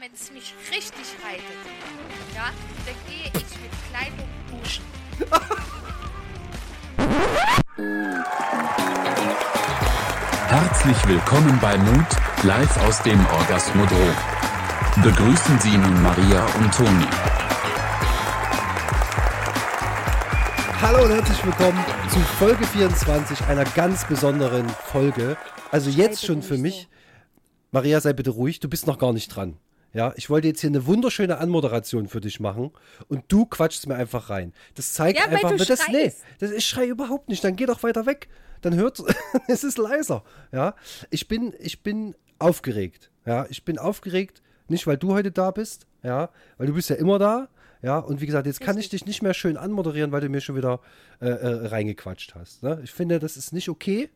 wenn es mich richtig reitet, ja, dann gehe ich mit Kleidung duschen. Herzlich willkommen bei Mut, live aus dem Orgasmodrom. Begrüßen Sie nun Maria und Toni. Hallo und herzlich willkommen zu Folge 24 einer ganz besonderen Folge. Also jetzt schon für mich. Maria, sei bitte ruhig, du bist noch gar nicht dran. Ja, ich wollte jetzt hier eine wunderschöne Anmoderation für dich machen und du quatschst mir einfach rein. Das zeigt Ja, einfach, das, nee, das ich schrei überhaupt nicht. Dann geh doch weiter weg. Dann hört es ist leiser. Ja, ich bin, ich bin aufgeregt. Ja, ich bin aufgeregt, nicht weil du heute da bist. Ja, weil du bist ja immer da. Ja, und wie gesagt, jetzt kann ich dich nicht mehr schön anmoderieren, weil du mir schon wieder äh, äh, reingequatscht hast. Ne? Ich finde, das ist nicht okay.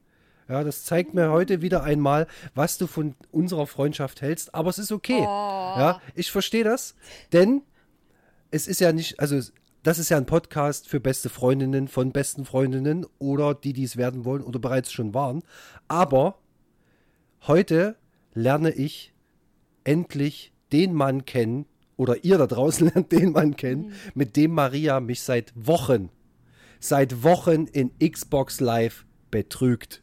Ja, das zeigt mir heute wieder einmal, was du von unserer Freundschaft hältst. Aber es ist okay. Ja, ich verstehe das, denn es ist ja nicht, also das ist ja ein Podcast für beste Freundinnen von besten Freundinnen oder die, die es werden wollen oder bereits schon waren. Aber heute lerne ich endlich den Mann kennen oder ihr da draußen lernt den Mann kennen, mit dem Maria mich seit Wochen, seit Wochen in Xbox Live betrügt.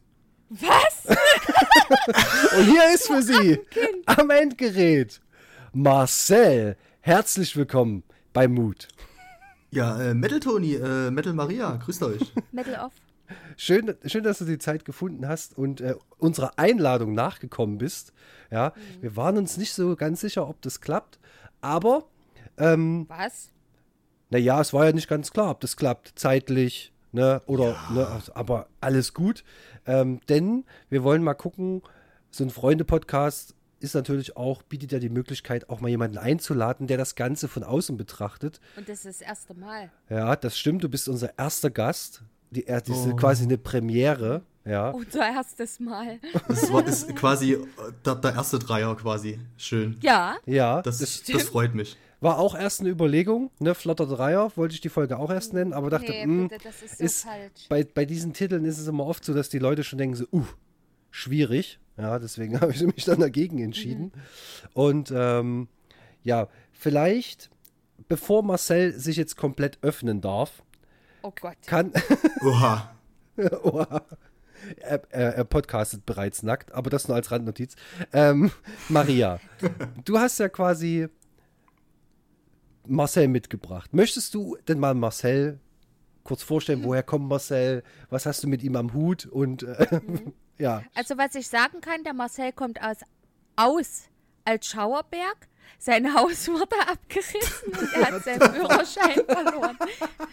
Was? Und hier ist für Sie am Endgerät Marcel. Herzlich willkommen bei Mut. Ja, äh, Metal Tony, äh, Metal Maria, grüßt euch. Metal off. Schön, schön, dass du die Zeit gefunden hast und äh, unserer Einladung nachgekommen bist. Ja, wir waren uns nicht so ganz sicher, ob das klappt, aber ähm, Was? naja, es war ja nicht ganz klar, ob das klappt, zeitlich, ne, oder, ne, also, aber alles gut, ähm, denn wir wollen mal gucken, so ein Freunde-Podcast ist natürlich auch, bietet ja die Möglichkeit, auch mal jemanden einzuladen, der das Ganze von außen betrachtet. Und das ist das erste Mal. Ja, das stimmt, du bist unser erster Gast, die, er- diese Oh. quasi eine Premiere, ja. Unser erstes Mal. Das war, ist quasi äh, der, der erste Dreier quasi. Schön. Ja. Ja, Das, das, das freut mich. War auch erst eine Überlegung, ne, Flotter Dreier, wollte ich die Folge auch erst nennen, aber dachte, Nee, mh, bitte, das ist so ist falsch. bei, bei diesen Titeln ist es immer oft so, dass die Leute schon denken so, uh, schwierig. Ja, deswegen habe ich mich dann dagegen entschieden. Und ähm, ja, vielleicht, bevor Marcel sich jetzt komplett öffnen darf, Oh Gott. kann, Oha. Oha. er, er, er podcastet bereits nackt, aber das nur als Randnotiz. Ähm, Maria, du hast ja quasi Marcel mitgebracht. Möchtest du denn mal Marcel kurz vorstellen, woher kommt Marcel? Was hast du mit ihm am Hut? Und äh, ja, Also was ich sagen kann, der Marcel kommt aus, aus als Schauerberg. Sein Haus wurde abgerissen und er hat seinen Führerschein verloren.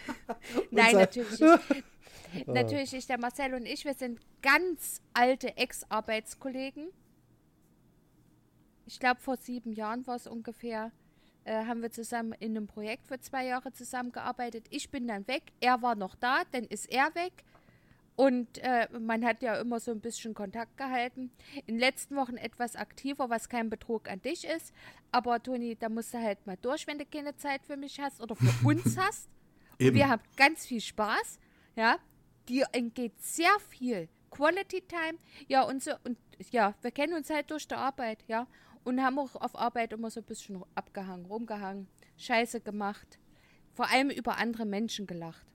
Nein, natürlich nicht. Natürlich nicht. Der Marcel und ich, wir sind ganz alte Ex-Arbeitskollegen. Ich glaube, vor sieben Jahren war es ungefähr, äh, haben wir zusammen in einem Projekt für zwei Jahre zusammengearbeitet. Ich bin dann weg, er war noch da, dann ist er weg. Und äh, man hat ja immer so ein bisschen Kontakt gehalten. In den letzten Wochen etwas aktiver, was kein Betrug an dich ist. Aber Toni, da musst du halt mal durch, wenn du keine Zeit für mich hast oder für uns hast. Wir haben ganz viel Spaß. Ja, dir entgeht sehr viel Quality Time. Ja, und so, und ja, wir kennen uns halt durch die Arbeit, ja. Und haben auch auf Arbeit immer so ein bisschen abgehangen, rumgehangen, Scheiße gemacht. Vor allem über andere Menschen gelacht.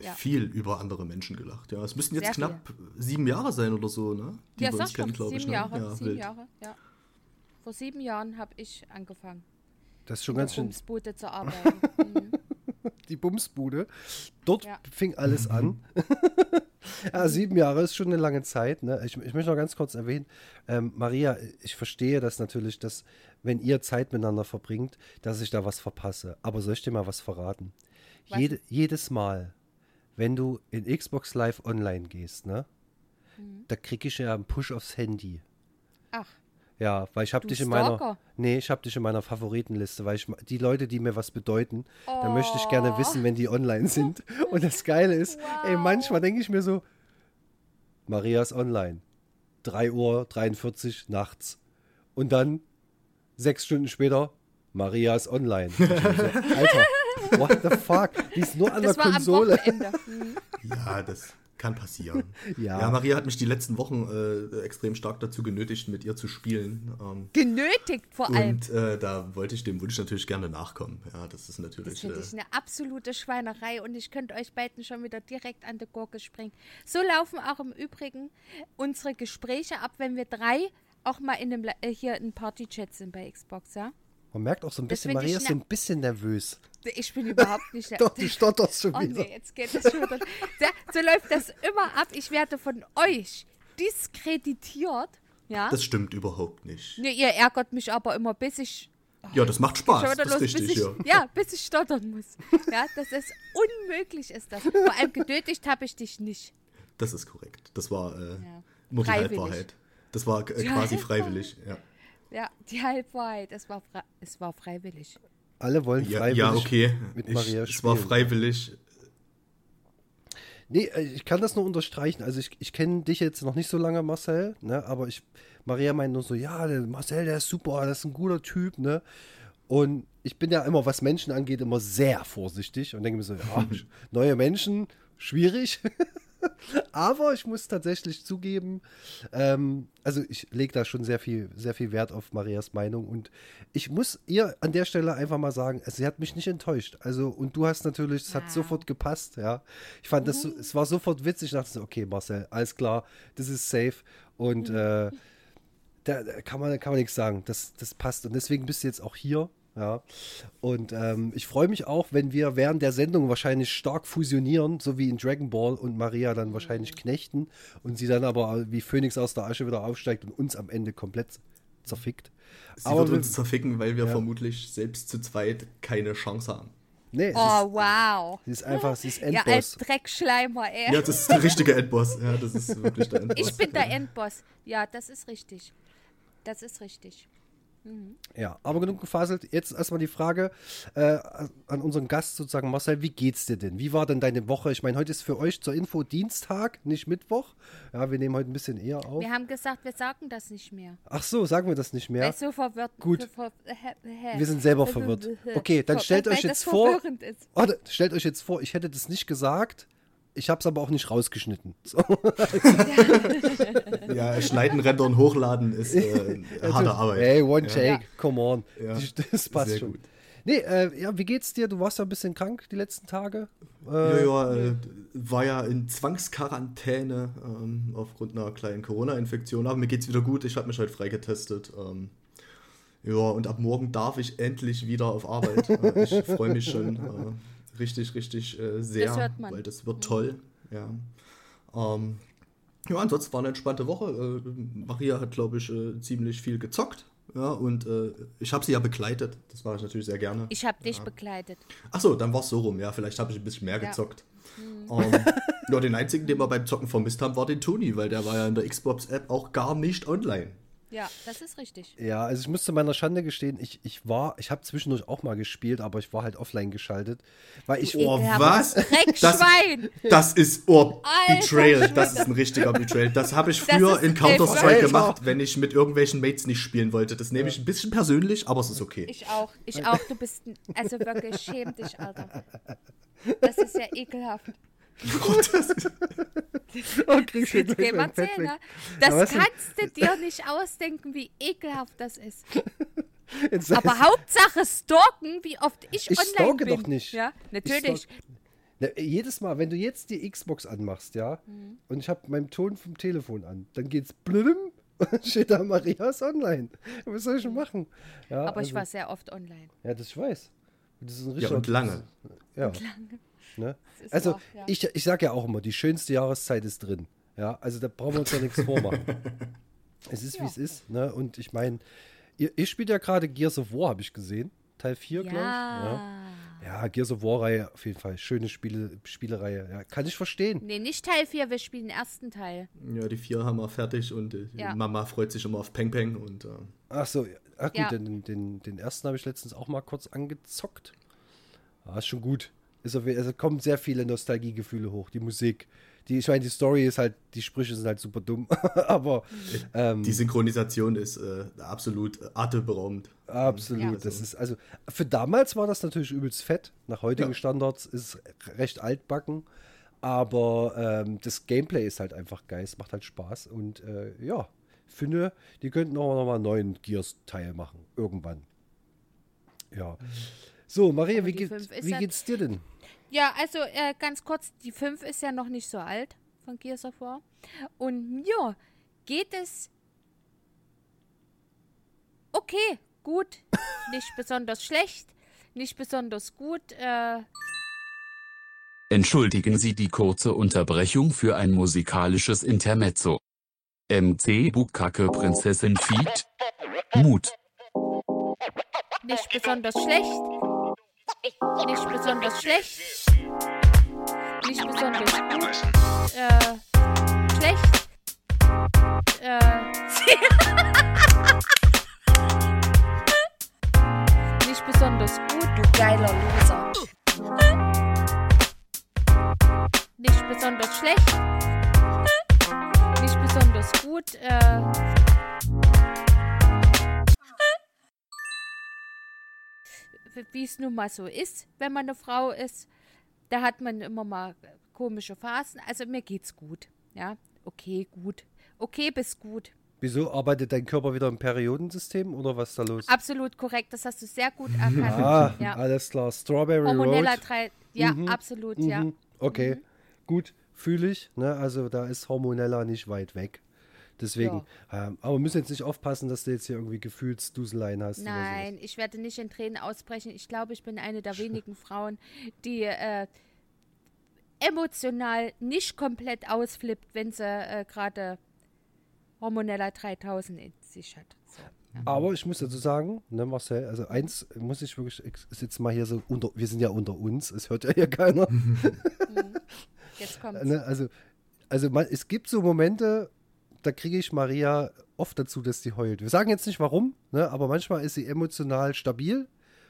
Ja. Viel über andere Menschen gelacht. Ja, es müssten jetzt Sehr knapp sieben Jahre sein oder so, ne? Die ja, wir uns kennen, glaube sieben ich. Ne? Jahre, ja, sieben wild. Jahre, ja. Vor sieben Jahren habe ich angefangen, das ist schon in der ganz schön Bumsbude zu arbeiten. mhm. die Bumsbude. Dort Ja. fing alles an. ja, sieben Jahre ist schon eine lange Zeit. Ne? Ich, ich möchte noch ganz kurz erwähnen, ähm, Maria, ich verstehe das natürlich, dass wenn ihr Zeit miteinander verbringt, dass ich da was verpasse. Aber soll ich dir mal was verraten? Was? Jede, jedes Mal, wenn du in Xbox Live online gehst, ne, Mhm. da kriege ich ja einen Push aufs Handy. Ach, Ja, weil ich habe dich in meiner. Nee, ich habe dich in meiner Favoritenliste, weil ich die Leute, die mir was bedeuten, da möchte ich gerne Oh. wissen, wenn die online sind. Und das geile ist, ey, manchmal denke ich mir so, Maria ist online. 3 Uhr 43 nachts. Und dann sechs Stunden später, Maria ist online. So, Alter, what the fuck? Die ist nur an das der war am Konsole. Wochenende. Mhm. Ja, das. Kann passieren. Ja. ja. Maria hat mich die letzten Wochen äh, extrem stark dazu genötigt, mit ihr zu spielen. Ähm, Genötigt vor allem. und äh, da wollte ich dem Wunsch natürlich gerne nachkommen. Ja, das ist Das natürlich. finde Äh, ich eine absolute Schweinerei und ich könnte euch beiden schon wieder direkt an die Gurke springen. So laufen auch im Übrigen unsere Gespräche ab, wenn wir drei auch mal in einem, La- äh, hier in Party-Chat sind bei Xbox, ja? Man merkt auch so ein Das bisschen, Maria ist so ne- ein bisschen nervös. Ich bin überhaupt nicht... Doch, du stotterst schon Oh wieder. nee, jetzt geht es schon wieder. So läuft das immer ab. Ich werde von euch diskreditiert. Ja. das stimmt überhaupt nicht. Nee, ihr ärgert mich aber immer, bis ich. Ja, das macht Spaß. Das ist los, richtig, bis ich, ja. ja, bis ich stottern muss. Ja, das ist unmöglich, ist das. Vor allem genötigt habe ich dich nicht. Das ist korrekt. Das war äh, Ja. nur die. Halbwahrheit. Das war äh, quasi freiwillig. Ja. Ja, die Halbwahrheit, es war, es war freiwillig. Alle wollen Ja, freiwillig ja, okay. mit Ich, Maria es war spielen. freiwillig. Nee, äh, ich kann das nur unterstreichen. Also ich, ich kenne dich jetzt noch nicht so lange, Marcel, ne? aber ich, Maria meint nur so, ja, der Marcel, der ist super, das ist ein guter Typ, ne? Und ich bin ja immer, was Menschen angeht, immer sehr vorsichtig und denke mir so, ja, neue Menschen, schwierig. Aber ich muss tatsächlich zugeben, ähm, also ich lege da schon sehr viel, sehr viel Wert auf Marias Meinung und ich muss ihr an der Stelle einfach mal sagen, also sie hat mich nicht enttäuscht. Also und du hast natürlich, es hat Wow. sofort gepasst, ja. Ich fand das, so- es war sofort witzig. Ich dachte so, okay, Marcel, alles klar, das ist safe und äh, da, da kann man, kann man nichts sagen. Das, das passt. Und deswegen bist du jetzt auch hier. Ja. Und ähm, ich freue mich auch, wenn wir während der Sendung wahrscheinlich stark fusionieren, so wie in Dragon Ball und Maria dann wahrscheinlich knechten und sie dann aber wie Phönix aus der Asche wieder aufsteigt und uns am Ende komplett zerfickt. Sie Aber wird wir- uns zerficken, weil wir Ja. vermutlich selbst zu zweit keine Chance haben. Nee, Oh, wow. ist, sie ist einfach, sie ist Ja, als Endboss. Dreckschleimer, ey. Ja, das ist der richtige Endboss. Ja, das ist wirklich der Endboss. ich bin der Endboss. Ja, das ist richtig. Das ist richtig. Ja, aber genug gefaselt. Jetzt erstmal die Frage äh, an unseren Gast sozusagen, Marcel, wie geht's dir denn? Wie war denn deine Woche? Ich meine, heute ist für euch zur Info Dienstag, nicht Mittwoch. Ja, wir nehmen heute ein bisschen eher auf. Wir haben gesagt, wir sagen das nicht mehr. Ach so, sagen wir das nicht mehr. Weil so verwirrt. Gut. Ver. Wir sind selber verwirrt. Okay, dann stellt euch jetzt vor. Ist. Warte, stellt euch jetzt vor, ich hätte das nicht gesagt. Ich habe es aber auch nicht rausgeschnitten. So. Ja, schneiden, rendern, hochladen ist äh, harte Arbeit. Hey, one ja. take, come on. Ja, Das passt sehr schon. gut. Nee, äh, ja, wie geht's dir? Du warst ja ein bisschen krank die letzten Tage. Äh, Ja, ja, äh, war ja in Zwangsquarantäne ähm, aufgrund einer kleinen Corona-Infektion. Aber mir geht's wieder gut. Ich habe mich heute freigetestet. Ähm, ja, und ab morgen darf ich endlich wieder auf Arbeit. äh, ich freue mich schon äh, richtig, richtig äh, sehr, Das hört man. weil das wird toll. Ja. Ähm, ja, ansonsten war eine entspannte Woche. Äh, Maria hat, glaube ich, äh, ziemlich viel gezockt. Ja, und äh, ich habe sie ja begleitet. Das mache ich natürlich sehr gerne. Ich habe dich begleitet. Achso, dann war es so rum, ja. Vielleicht habe ich ein bisschen mehr Ja. gezockt. Ähm, ja, den einzigen, den wir beim Zocken vermisst haben, war den Toni, weil der war ja in der Xbox-App auch gar nicht online. Ja, das ist richtig. Ja, also ich muss zu meiner Schande gestehen, ich, ich war, ich habe zwischendurch auch mal gespielt, aber ich war halt offline geschaltet, weil ich, Oh, Ekelhaft. was? Dreckschwein! Das ist oh, Alter Betrayal. Das ist ein richtiger Betrayal. Das habe ich Das früher in Counter-Strike gemacht, wenn ich mit irgendwelchen Mates nicht spielen wollte. Das nehme ich ein bisschen persönlich, aber es ist okay. Ich auch, ich auch. Du bist, ein- also wirklich, schäm dich, Alter. Das ist ja ekelhaft. Oh, kriegst Jetzt gleich geh mein mal Fett zählen, weg. ne? Das was denn? kannst du dir nicht ausdenken, wie ekelhaft das ist. Jetzt Aber Hauptsache stalken, wie oft ich, Ich online stalke bin. doch nicht. Ja, Ich natürlich. Na, jedes Mal, wenn du jetzt die Xbox anmachst, ja, Mhm. und ich habe meinen Ton vom Telefon an, dann geht's blüm und steht da Marias online. Was soll ich denn machen? Ja, Aber ich also- war sehr oft online. Ja, das ich weiß. Das ist ein Ja, und lange. Ja. Ne? Also, wahr, ja. ich, ich sage ja auch immer, die schönste Jahreszeit ist drin. Ja, also da brauchen wir uns ja nichts vormachen. Es ist, wie Ja. es ist. Ne? Und ich meine, ihr, ihr spielt ja gerade Gears of War, habe ich gesehen. Teil 4, glaube ich. Ja. Ja. ja, Gears of War-Reihe auf jeden Fall. Schöne Spiele, Spielereihe. Ja, kann ich verstehen. Nee, nicht Teil 4, wir spielen den ersten Teil. Ja, die vier haben wir fertig und äh, Ja. Mama freut sich immer auf Peng Peng und äh, Ach so, ach gut, Ja. den, den, den ersten habe ich letztens auch mal kurz angezockt. Ah, ist schon gut. Ist auf, also kommen sehr viele Nostalgiegefühle hoch. Die Musik, die, ich meine, die Story ist halt, die Sprüche sind halt super dumm, aber ähm, die Synchronisation ist äh, absolut atemberaubend. absolut. Ja. Das ist also für damals war das natürlich übelst fett. Nach heutigen Ja. Standards ist es recht altbacken, Aber ähm, das Gameplay ist halt einfach geil, es macht halt Spaß und äh, ja, finde, die könnten auch noch mal einen neuen Gears-Teil machen, irgendwann. Ja. So, Maria, wie, geht, wie ja- geht's dir denn? Ja, also äh, ganz kurz, die 5 ist ja noch nicht so alt von Gears of War. Und mir geht es okay, gut, nicht besonders schlecht, nicht besonders gut. Äh, Entschuldigen Sie die kurze Unterbrechung für ein musikalisches Intermezzo. MC Bukake Prinzessin Feed. Mut. nicht besonders schlecht, nicht besonders schlecht, nicht besonders gut, äh, schlecht, äh, nicht besonders gut, du geiler Loser. Nicht besonders schlecht, wie es nun mal so ist, wenn man eine Frau ist. Da hat man immer mal komische Phasen. Also mir geht's gut. Ja, okay, gut. Okay bis gut. Wieso arbeitet dein Körper wieder im Periodensystem oder was ist da los? Absolut korrekt. Das hast du sehr gut erkannt. Ah, ja. alles klar. Strawberry Hormoneller Road. drei. Ja, absolut, ja. Mhm. Okay, gut, fühle ich. Ne? Also da ist Hormonella nicht weit weg. Deswegen, ähm, aber wir müssen jetzt nicht aufpassen, dass du jetzt hier irgendwie Gefühlsduseleien hast. Nein, ich werde nicht in Tränen ausbrechen. Ich glaube, ich bin eine der wenigen Frauen, die äh, emotional nicht komplett ausflippt, wenn sie äh, gerade Hormonella 3000 in sich hat. So, ja. Aber ich muss dazu sagen, ne, Marcel, also eins muss ich wirklich, ich sitze mal hier so unter, wir sind ja unter uns, es hört ja hier keiner. Jetzt kommt's. Ne, also, also man, es gibt so Momente, da kriege ich Maria oft dazu, dass sie heult. Wir sagen jetzt nicht warum, ne, aber manchmal ist sie emotional stabil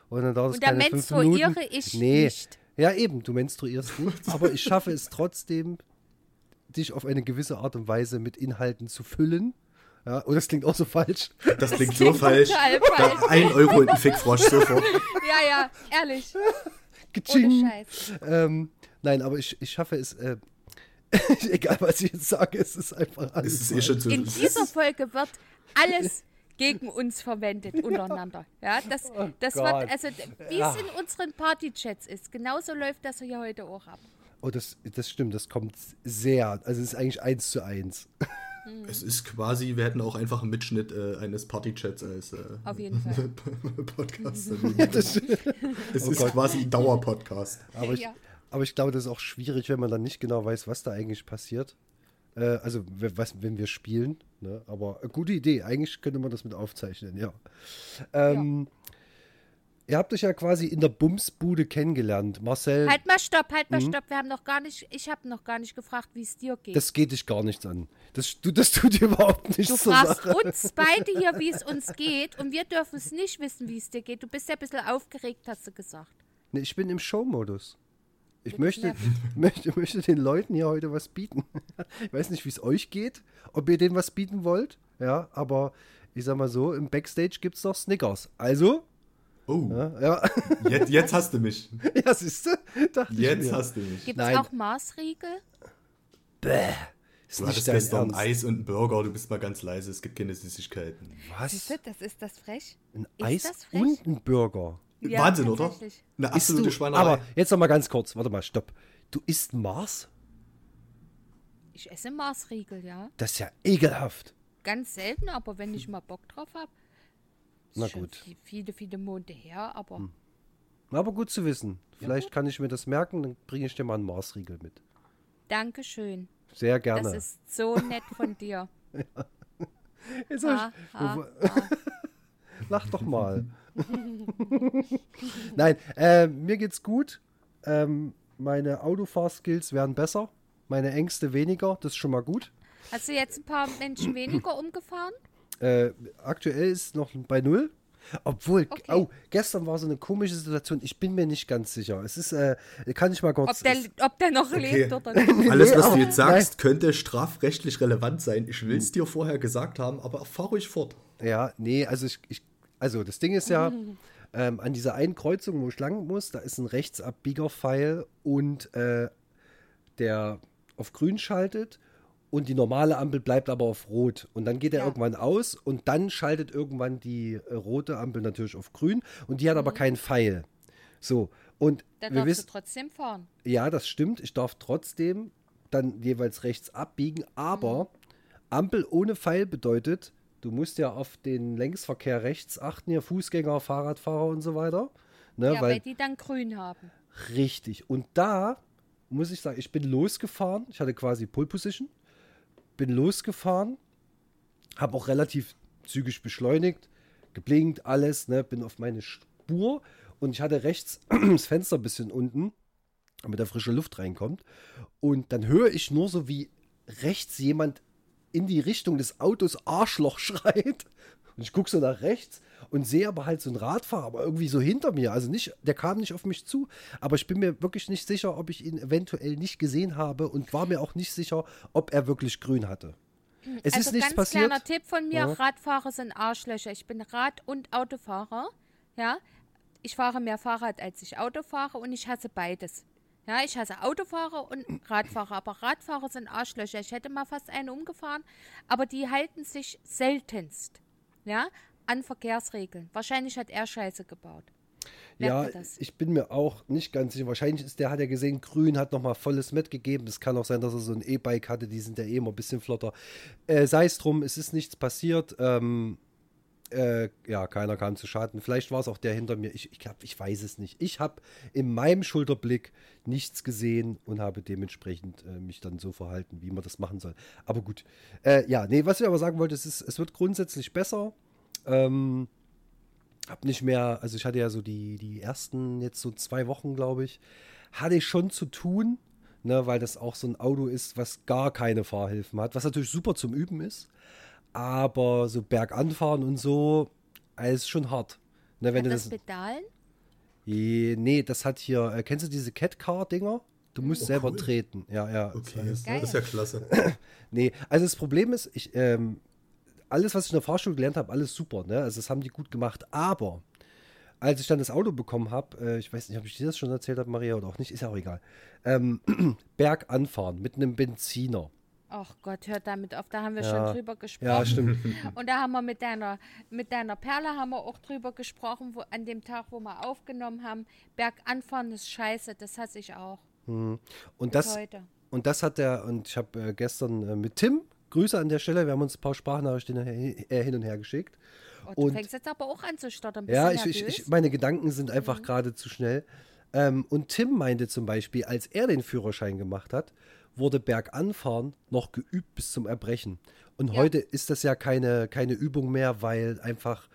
und dann dauert es Und da keine fünf Minuten. menstruiere ich nee. nicht. Ja, eben, du menstruierst nicht, aber ich schaffe es trotzdem, dich auf eine gewisse Art und Weise mit Inhalten zu füllen. Ja, und das klingt auch so falsch. Das klingt so klingt falsch. Da, falsch. ein Euro und ein Fickfrosch sofort. Ja, ja, ehrlich. Ohne. Scheiß. Ähm, nein, aber ich, ich schaffe es, äh, egal was ich jetzt sage, es ist einfach alles. Es ist eh schon so. In dieser Folge wird alles gegen uns verwendet untereinander. Ja, das, das Gott. wird, also wie es in unseren Partychats ist, genauso läuft das hier heute auch ab. Oh, das, das stimmt, das kommt sehr, also es ist eigentlich eins zu eins. Es ist quasi, wir hätten auch einfach einen Mitschnitt äh, eines Partychats als äh, Auf jeden Fall. Podcast. Das, es ist quasi ein Dauerpodcast. aber, ich, Ja. Aber ich glaube, das ist auch schwierig, wenn man dann nicht genau weiß, was da eigentlich passiert. Äh, also, was, wenn wir spielen. Ne? Aber äh, gute Idee, eigentlich könnte man das mit aufzeichnen, ja. Ähm, Ihr habt euch ja quasi in der Bumsbude kennengelernt. Marcel, Halt mal stopp, halt mal stopp. Wir haben noch gar nicht, ich habe noch gar nicht gefragt, wie es dir geht. das geht dich gar nichts an. Das, du, das tut dir überhaupt nichts Du fragst Sache. uns beide hier, wie es uns geht, und wir dürfen es nicht wissen, wie es dir geht. Du bist ja ein bisschen aufgeregt, hast du gesagt. Nee, ich bin im Showmodus. Ich möchte, möchte, möchte den Leuten hier heute was bieten. Ich weiß nicht, wie es euch geht, ob ihr denen was bieten wollt. Ja, aber ich sag mal so, im Backstage gibt es noch Snickers. Also, Oh, ja, ja, jetzt, jetzt hast du mich. ja siehst du? Dachte ich Jetzt mir. hast du mich. Gibt es auch Maßriegel? Bäh, ist Du nicht hattest gestern Ernst. Eis und einen Burger, du bist mal ganz leise, es gibt keine Süßigkeiten. Was? Siehst du, das ist das frech. Ein Ist Eis das frech? und ein Burger. Ja, Wahnsinn, oder? Eine absolute du, Schweinerei. aber jetzt noch mal ganz kurz, warte mal, stopp. Du isst Mars? Ich esse Maßriegel, ja. Das ist ja ekelhaft. Ganz selten, aber wenn ich mal Bock drauf habe. Na gut. vi- Viele, viele Monate her, aber Aber gut zu wissen. Vielleicht kann ich mir das merken, dann bringe ich dir mal einen Marsriegel mit. Dankeschön. Sehr Das gerne. ist so nett von dir. Jetzt hab Ha, ich, ha, Wo- Lach doch mal. Nein, äh, mir geht's gut. Ähm, meine Autofahrskills werden besser. Meine Ängste weniger. Das ist schon mal gut. Hast du jetzt ein paar Menschen weniger umgefahren? Äh, aktuell ist noch bei null. Obwohl, Okay. oh, gestern war so eine komische Situation. Ich bin mir nicht ganz sicher. Es ist, äh, kann ich mal kurz. Ob der, ob der noch lebt oder nicht? Alles, was du jetzt sagst, könnte strafrechtlich relevant sein. Ich will es dir vorher gesagt haben, aber fahr ruhig fort. Ja, nee, also ich, ich also das Ding ist ja, ähm, an dieser einen Kreuzung, wo ich lang muss, da ist ein Rechtsabbieger-Pfeil und äh, der auf grün schaltet und die normale Ampel bleibt aber auf rot. Und dann geht er Ja. irgendwann aus und dann schaltet irgendwann die äh, rote Ampel natürlich auf grün und die hat aber keinen Pfeil. So, und Da wir darfst wissen, du trotzdem fahren. ja, das stimmt. Ich darf trotzdem dann jeweils rechts abbiegen, aber Ampel ohne Pfeil bedeutet, du musst ja auf den Längsverkehr rechts achten, hier Fußgänger, Fahrradfahrer und so weiter. Ne, ja, weil die dann grün haben. Richtig. Und da muss ich sagen, ich bin losgefahren. Ich hatte quasi Pole Position. Bin losgefahren. Habe auch relativ zügig beschleunigt. Geblinkt, alles. Ne, bin auf meine Spur. Und ich hatte rechts das Fenster ein bisschen unten, damit der frische Luft reinkommt. Und dann höre ich nur so, wie rechts jemand in die Richtung des Autos Arschloch schreit. Und ich gucke so nach rechts und sehe aber halt so einen Radfahrer, aber irgendwie so hinter mir. Also nicht, der kam nicht auf mich zu, aber ich bin mir wirklich nicht sicher, ob ich ihn eventuell nicht gesehen habe und war mir auch nicht sicher, ob er wirklich grün hatte. Es also ist nichts ganz passiert. kleiner Tipp von mir, Ja. Radfahrer sind Arschlöcher. Ich bin Rad- und Autofahrer. Ja, ich fahre mehr Fahrrad, als ich Auto fahre und ich hasse beides. Ja, ich hasse Autofahrer und Radfahrer, aber Radfahrer sind Arschlöcher. Ich hätte mal fast einen umgefahren, aber die halten sich seltenst, ja, an Verkehrsregeln. Wahrscheinlich hat er Scheiße gebaut. Merkt Ja, ich bin mir auch nicht ganz sicher. Wahrscheinlich ist der, hat er gesehen, grün, hat nochmal volles mitgegeben. Es kann auch sein, dass er so ein E-Bike hatte, die sind ja eh immer ein bisschen flotter. Äh, Sei es drum, es ist nichts passiert. Ähm, äh, ja, keiner kam zu Schaden. Vielleicht war es auch der hinter mir. Ich, ich, glaub, ich weiß es nicht. Ich habe in meinem Schulterblick nichts gesehen und habe dementsprechend äh, mich dann so verhalten, wie man das machen soll. Aber gut. Äh, ja, nee, was ich aber sagen wollte, es, ist, es wird grundsätzlich besser. Ähm, hab nicht mehr, also ich hatte ja so die, die ersten jetzt so zwei Wochen, glaube ich, hatte ich schon zu tun, ne, weil das auch so ein Auto ist, was gar keine Fahrhilfen hat, was natürlich super zum Üben ist, aber so berganfahren und so, äh, ist schon hart. Ne, wenn du das das, Pedalen? Nee, das hat hier, äh, kennst du diese Cat-Car-Dinger? Du musst Oh, selber cool. treten. Ja, ja. das Okay, heißt- Geil. das ist ja klasse. Nee, also das Problem ist, ich, ähm, alles, was ich in der Fahrschule gelernt habe, alles super, ne? Also das haben die gut gemacht. Aber als ich dann das Auto bekommen habe, äh, ich weiß nicht, ob ich dir das schon erzählt habe, Maria, oder auch nicht, ist ja auch egal. Ähm, Berg anfahren mit einem Benziner. Ach Gott, hört damit auf, da haben wir Ja. schon drüber gesprochen. Ja, stimmt. Und da haben wir mit deiner, mit deiner Perle haben wir auch drüber gesprochen, wo, an dem Tag, wo wir aufgenommen haben. Berganfahren ist scheiße, das hasse ich auch. Und Bis das, heute. und das hat der, und ich habe äh, gestern äh, mit Tim, Grüße an der Stelle, wir haben uns ein paar Sprachnachrichten hin, äh, hin und her geschickt. Oh, du und- fängst jetzt aber auch an zu stottern. Ja, ich, ich, ich, meine Gedanken sind Mhm. einfach gerade zu schnell. Ähm, und Tim meinte zum Beispiel, als er den Führerschein gemacht hat, wurde Berganfahren noch geübt bis zum Erbrechen. Und Ja. heute ist das ja keine, keine Übung mehr, weil einfach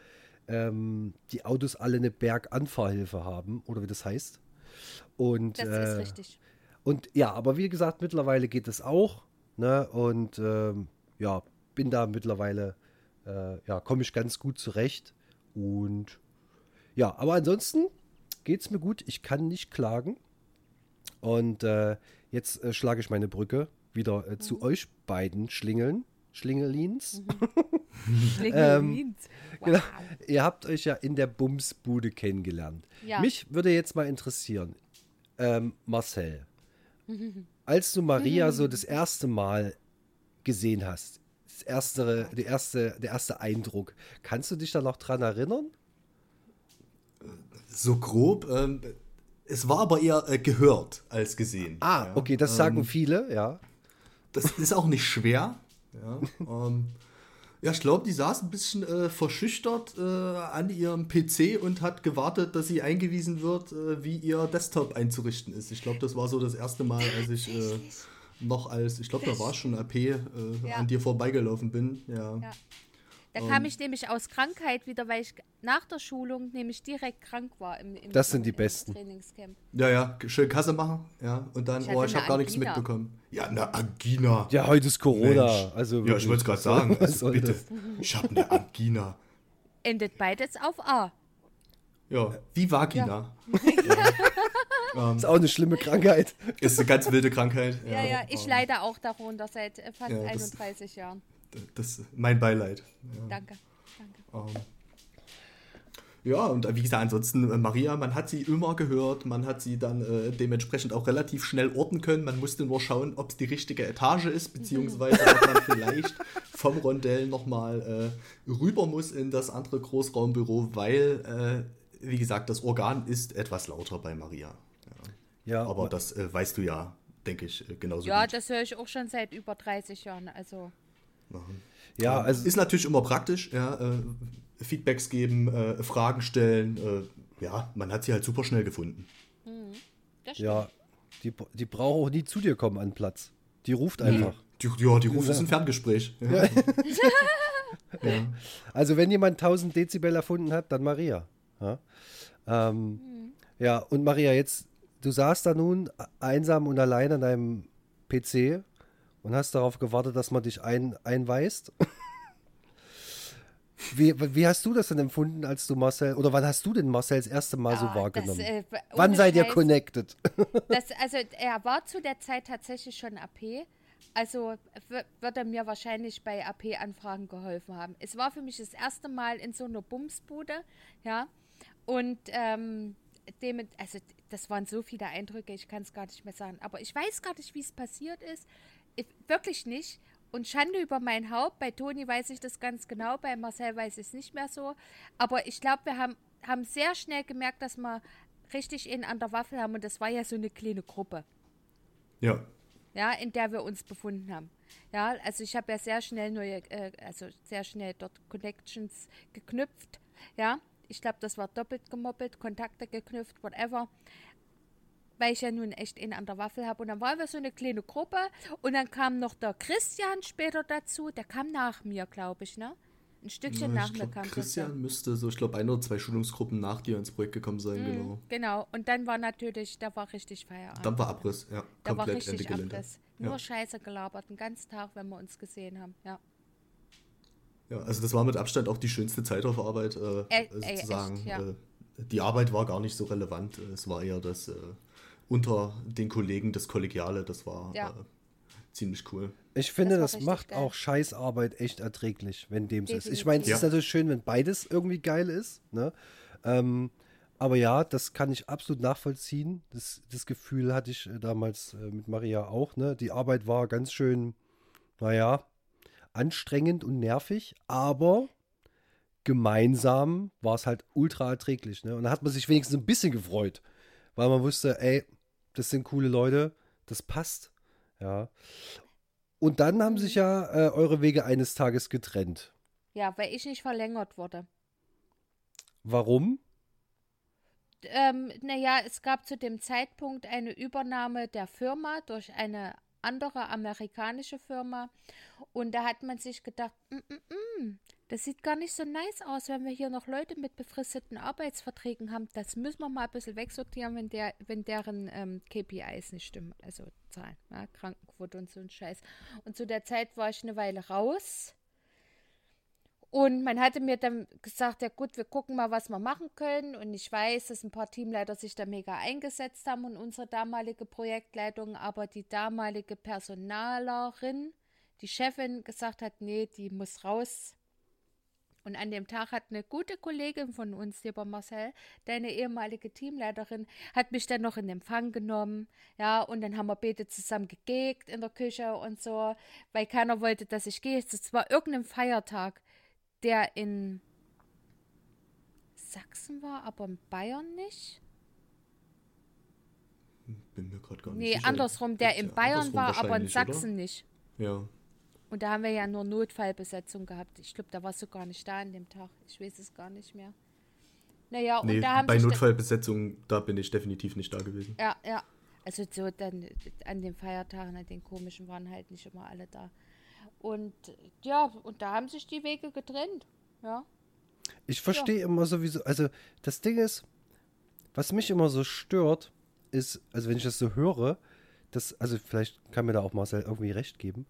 ähm, die Autos alle eine Berganfahrhilfe haben, oder wie das heißt. Und, das äh, ist richtig. und ja, aber wie gesagt, mittlerweile geht es auch. Ne? Und ähm, ja, bin da mittlerweile, äh, ja, komme ich ganz gut zurecht. Und ja, aber ansonsten geht es mir gut. Ich kann nicht klagen. Und äh, jetzt äh, schlage ich meine Brücke wieder äh, Mhm. zu euch beiden Schlingeln. Schlingelins. Schlingelins. wow. Genau. Ihr habt euch ja in der Bumsbude kennengelernt. Ja. Mich würde jetzt mal interessieren, ähm, Marcel, als du Maria so das erste Mal gesehen hast, das erste, der, erste, der erste Eindruck, kannst du dich da noch dran erinnern? So grob. Ähm, es war aber eher äh, gehört als gesehen. Ah, ja. okay, das sagen viele, ja. Das ist auch nicht schwer. Ja, ähm, ja ich glaube, die saß ein bisschen äh, verschüchtert äh, an ihrem PC und hat gewartet, dass sie eingewiesen wird, äh, wie ihr Desktop einzurichten ist. Ich glaube, das war so das erste Mal, als ich äh, noch als, ich glaube, da war schon AP, äh, Ja. an dir vorbeigelaufen bin. Ja. Ja. Da kam ich nämlich aus Krankheit wieder, weil ich nach der Schulung nämlich direkt krank war im, im, Das sind die im, Besten. Trainingscamp. Ja, ja, schön Kasse machen, ja, und dann, Ich oh, ich habe gar nichts mitbekommen. Ja, eine Angina. Ja, heute ist Corona. Mensch. Also ja, ich wollte es gerade sagen. Was Also, bitte, ich habe eine Angina. Endet beides auf A. Ja, wie Vagina. Ist auch eine schlimme Krankheit. Ist eine ganz wilde Krankheit. Ja, ja, ich ähm, leide auch darunter seit äh, fast Ja, das- 31 Jahren. Das ist mein Beileid. Ja. Danke. Danke. Ähm, Ja, und wie gesagt, ansonsten äh, Maria, man hat sie immer gehört, man hat sie dann äh, dementsprechend auch relativ schnell orten können. Man musste nur schauen, ob es die richtige Etage ist, beziehungsweise ob man vielleicht vom Rondell nochmal äh, rüber muss in das andere Großraumbüro, weil, äh, wie gesagt, das Organ ist etwas lauter bei Maria. Ja, Ja, aber das äh, weißt du ja, denke ich, äh, genauso Ja, gut. das höre ich auch schon seit über 30 Jahren. Also, ja, also ist natürlich immer praktisch, ja, äh, Feedbacks geben, äh, Fragen stellen. Äh, ja, man hat sie halt super schnell gefunden. das stimmt. ja, die, die braucht auch nie zu dir kommen an Platz. Die ruft einfach. Die, ja, die ruft ist ein Ferngespräch. Ja. ja. Also wenn jemand 1000 Dezibel erfunden hat, dann Maria. Ja, ähm, ja und Maria, jetzt, du saßt da nun einsam und allein an deinem PC und hast darauf gewartet, dass man dich ein, einweist. Wie, wie hast du das denn empfunden, als du Marcel, oder wann hast du denn Marcel das erste Mal so Ah, wahrgenommen? Das, äh, wann seid ihr connected? Das, also er war zu der Zeit tatsächlich schon AP. Also wird er mir wahrscheinlich bei AP-Anfragen geholfen haben. Es war für mich das erste Mal in so einer Bumsbude, ja. Und ähm, dem, also das waren so viele Eindrücke, ich kann es gar nicht mehr sagen. Aber ich weiß gar nicht, wie es passiert ist. Ich, wirklich nicht. Und Schande über mein Haupt. Bei Toni weiß ich das ganz genau, bei Marcel weiß ich es nicht mehr so. Aber ich glaube, wir haben, haben sehr schnell gemerkt, dass wir richtig in an der Waffel haben. Und das war ja so eine kleine Gruppe ja. ja, in der wir uns befunden haben. Ja, also ich habe ja sehr schnell neue, äh, also sehr schnell dort Connections geknüpft. Ja, ich glaube, das war doppelt gemoppelt, Kontakte geknüpft, whatever. Weil ich ja nun echt in an der Waffel habe. Und dann waren wir so eine kleine Gruppe. Und dann kam noch der Christian später dazu. Der kam nach mir, glaube ich, ne? Ein Stückchen nach ich mir glaub, kam Christian müsste so, ich glaube, ein oder zwei Schulungsgruppen nach dir ins Projekt gekommen sein, genau. Genau. Und dann war natürlich, da war richtig Feierabend. Dann war Abriss, ja. Da war Komplett Ende richtig. Abriss. Nur Ja. Scheiße gelabert, den ganzen Tag, wenn wir uns gesehen haben. Ja. ja, also das war mit Abstand auch die schönste Zeit auf Arbeit, äh, äh, ey, sozusagen. echt, ja. äh, die Arbeit war gar nicht so relevant. Es war eher das äh, unter den Kollegen, das Kollegiale, das war Ja. äh, ziemlich cool. Ich finde, das, richtig macht geil. auch Scheißarbeit echt erträglich, wenn dem so ist. Ich meine, es ist Ja. natürlich schön, wenn beides irgendwie geil ist. Ne? Ähm, aber ja, das kann ich absolut nachvollziehen. Das, das Gefühl hatte ich äh, damals äh, mit Maria auch. Ne? Die Arbeit war ganz schön, naja, anstrengend und nervig, aber gemeinsam war es halt ultra erträglich. Ne? Und da hat man sich wenigstens ein bisschen gefreut, weil man wusste, ey, das sind coole Leute, das passt. Ja. Und dann haben sich ja äh, eure Wege eines Tages getrennt. Ja, weil ich nicht verlängert wurde. Warum? Ähm, naja, es gab zu dem Zeitpunkt eine Übernahme der Firma durch eine andere amerikanische Firma. Und da hat man sich gedacht, mm, mm, mm, das sieht gar nicht so nice aus, wenn wir hier noch Leute mit befristeten Arbeitsverträgen haben. Das müssen wir mal ein bisschen wegsortieren, wenn, der, wenn deren ähm, KPIs nicht stimmen. Also Zahlen, ja, Krankenquote und so ein Scheiß. Und zu der Zeit war ich eine Weile raus. Und man hatte mir dann gesagt, ja gut, wir gucken mal, was wir machen können. Und ich weiß, dass ein paar Teamleiter sich da mega eingesetzt haben und unsere damalige Projektleitung, aber die damalige Personalerin, die Chefin, gesagt hat, nee, die muss raus. Und an dem Tag hat eine gute Kollegin von uns, lieber Marcel, deine ehemalige Teamleiterin, hat mich dann noch in Empfang genommen. Ja, und dann haben wir beide zusammen gegegt in der Küche und so, weil keiner wollte, dass ich gehe. Es war irgendein Feiertag, der in Sachsen war, aber in Bayern nicht. Bin mir gerade gar nicht Nee, sicher. andersrum, der in Ja, Bayern andersrum war, aber in wahrscheinlich, oder? Sachsen nicht. Ja. Und da haben wir ja nur Notfallbesetzung gehabt. Ich glaube, da warst du gar nicht da an dem Tag. Ich weiß es gar nicht mehr. Naja, Nee, und da haben bei Notfallbesetzung, da bin ich definitiv nicht da gewesen. Ja, ja. Also so dann an den Feiertagen, an den komischen waren halt nicht immer alle da. Und ja, und da haben sich die Wege getrennt. Ja. Ich verstehe immer sowieso, also das Ding ist, was mich immer so stört, ist, also wenn ich das so höre, das, also vielleicht kann mir da auch Marcel irgendwie recht geben.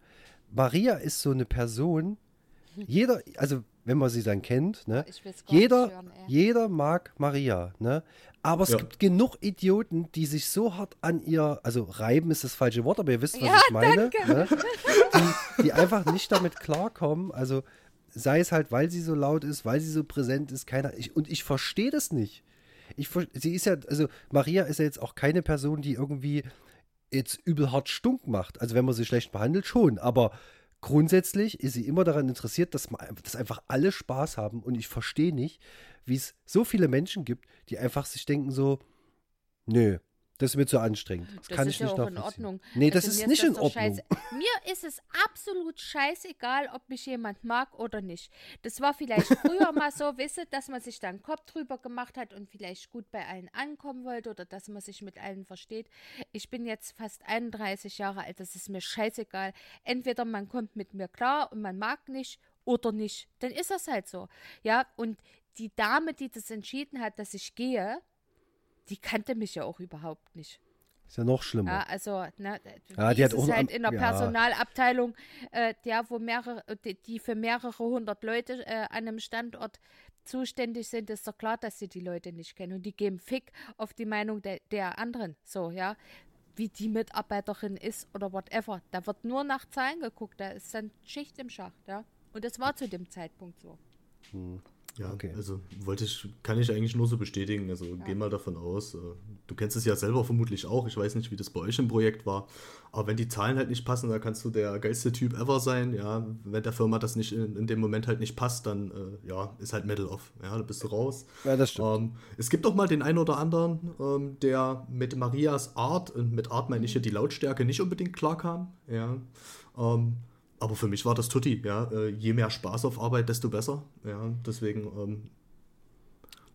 Maria ist so eine Person, jeder, also wenn man sie dann kennt, ne, Ich will's gar nicht jeder, hören, jeder mag Maria, ne, aber es Ja. gibt genug Idioten, die sich so hart an ihr, also reiben ist das falsche Wort, aber ihr wisst, was Ja, ich meine, ne, die, die einfach nicht damit klarkommen, also sei es halt, weil sie so laut ist, weil sie so präsent ist, keiner. Ich, und ich verstehe das nicht. Ich, sie ist ja, also Maria ist ja jetzt auch keine Person, die irgendwie jetzt übel hart stunk macht. Also wenn man sie schlecht behandelt, schon. Aber grundsätzlich ist sie immer daran interessiert, dass, man, dass einfach alle Spaß haben. Und ich verstehe nicht, wie es so viele Menschen gibt, die einfach sich denken so, nö, das ist mir zu anstrengend. Das, das kann ist ich ja nicht auch in Ordnung. Nee, also das ist nicht in Ordnung. Scheiße. Mir ist es absolut scheißegal, ob mich jemand mag oder nicht. Das war vielleicht früher mal so, wisse, dass man sich da einen Kopf drüber gemacht hat und vielleicht gut bei allen ankommen wollte oder dass man sich mit allen versteht. Ich bin jetzt fast 31 Jahre alt, das ist mir scheißegal. Entweder man kommt mit mir klar und man mag nicht oder nicht. Dann ist das halt so. Ja, und die Dame, die das entschieden hat, dass ich gehe, die kannte mich ja auch überhaupt nicht. Ist ja noch schlimmer. Ja, also, ne, ja, die hat auch halt in der. Personalabteilung, äh, der, wo mehrere, die, die für mehrere hundert Leute äh, an einem Standort zuständig sind, ist doch klar, dass sie die Leute nicht kennen. Und die geben Fick auf die Meinung de, der anderen. So, ja. Wie die Mitarbeiterin ist oder whatever. Da wird nur nach Zahlen geguckt. Da ist dann Schicht im Schacht, ja. Und das war zu dem Zeitpunkt so. Hm. Ja, okay. also wollte ich, kann ich eigentlich nur so bestätigen. Also ja. geh mal davon aus. Äh, du kennst es ja selber vermutlich auch. Ich weiß nicht, wie das bei euch im Projekt war. Aber wenn die Zahlen halt nicht passen, dann kannst du der geilste Typ ever sein. Ja, wenn der Firma das nicht in, in dem Moment halt nicht passt, dann äh, ja, ist halt Metal off. Ja, da bist du raus. Ja, das stimmt. Ähm, es gibt auch mal den einen oder anderen, ähm, der mit Marias Art, und mit Art meine ich hier die Lautstärke, nicht unbedingt klarkam. Ja. Ähm, aber für mich war das Tutti, ja. Äh, je mehr Spaß auf Arbeit, desto besser. Ja, deswegen, ähm,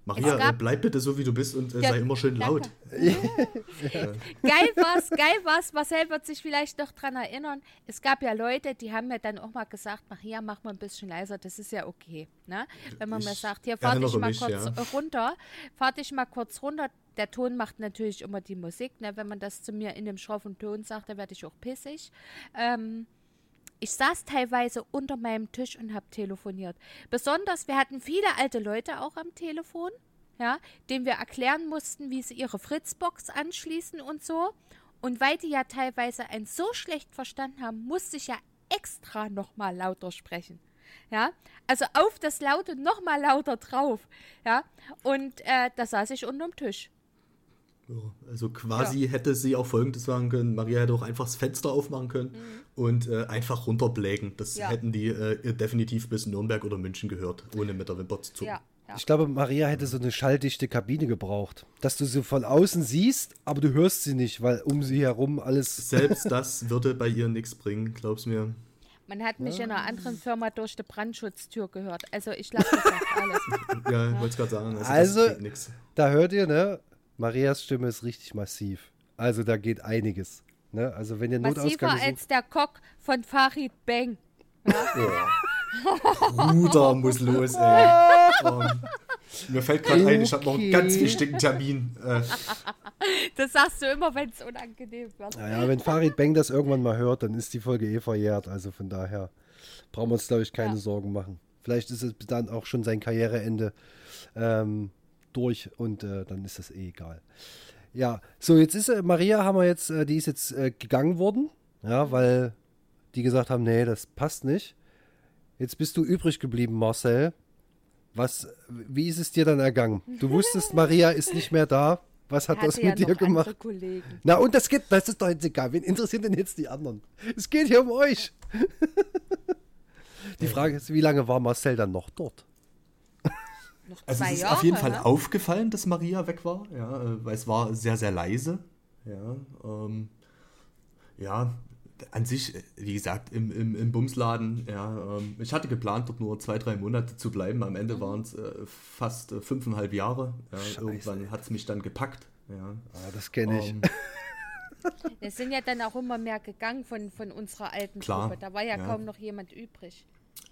Maria, äh, bleib bitte so, wie du bist und äh, ja, sei immer schön danke. laut. geil war's, geil war's. Marcel wird sich vielleicht noch dran erinnern. Es gab ja Leute, die haben mir dann auch mal gesagt, Maria, mach mal ein bisschen leiser, das ist ja okay. Ne? Wenn man ich mir sagt, hier fahr dich mal mich, kurz ja. runter, fahr dich mal kurz runter. Der Ton macht natürlich immer die Musik. Ne? Wenn man das zu mir in dem schroffen Ton sagt, dann werde ich auch pissig. Ähm, ich saß teilweise unter meinem Tisch und habe telefoniert. Besonders, wir hatten viele alte Leute auch am Telefon, ja, denen wir erklären mussten, wie sie ihre Fritzbox anschließen und so. Und weil die ja teilweise ein so schlecht verstanden haben, musste ich ja extra nochmal lauter sprechen. Ja, also auf das Laute nochmal lauter drauf. Ja, und äh, da saß ich unterm Tisch. Also quasi ja. hätte sie auch folgendes sagen können: Maria hätte auch einfach das Fenster aufmachen können mhm. und äh, einfach runterblägen. Das ja. hätten die äh, definitiv bis Nürnberg oder München gehört, ohne mit der Wimper zu zucken. Ja. Ich glaube, Maria hätte so eine schalldichte Kabine gebraucht, dass du sie von außen siehst, aber du hörst sie nicht, weil um sie herum alles. Selbst das würde bei ihr nichts bringen, glaub's mir. Man hat mich in einer anderen Firma durch die Brandschutztür gehört. Also ich lasse das alles. ja, ich wollte es gerade sagen. Also, also da hört ihr, ne? Marias Stimme ist richtig massiv. Also da geht einiges. Ne? Also wenn ihr Notausgang Massiver als der Cock von Farid Bang. Ja? Ruder muss los, ey. Um, mir fällt gerade okay. ein, ich habe noch einen ganz wichtigen Termin. Äh. Das sagst du immer, wenn es unangenehm wird. Naja, wenn Farid Bang das irgendwann mal hört, dann ist die Folge eh verjährt. Also von daher brauchen wir uns, glaube ich, keine ja. Sorgen machen. Vielleicht ist es dann auch schon sein Karriereende. Ähm, durch und äh, dann ist das eh egal. Ja, so jetzt ist äh, Maria haben wir jetzt, äh, die ist jetzt äh, gegangen worden, ja, weil die gesagt haben, nee, das passt nicht. Jetzt bist du übrig geblieben, Marcel. Was, wie ist es dir dann ergangen? Du wusstest, Maria ist nicht mehr da. Was hat das mit ja dir gemacht? Na, und das geht, das ist doch jetzt egal. Wen interessieren denn jetzt die anderen? Es geht hier um euch. die Frage ist, wie lange war Marcel dann noch dort? Noch also es ist Jahre, auf jeden Fall ne? aufgefallen, dass Maria weg war, ja, äh, weil es war sehr, sehr leise. Ja, ähm, ja, an sich, wie gesagt, im, im, im Bumsladen, ja, ähm, ich hatte geplant, dort nur zwei, drei Monate zu bleiben. Am Ende mhm. waren es äh, fast äh, fünfeinhalb Jahre. Ja, irgendwann hat es mich dann gepackt. Ja. Ah, das kenne ich. Ähm, es sind ja dann auch immer mehr gegangen von, von unserer alten Klar, Gruppe. Da war ja, ja, kaum noch jemand übrig.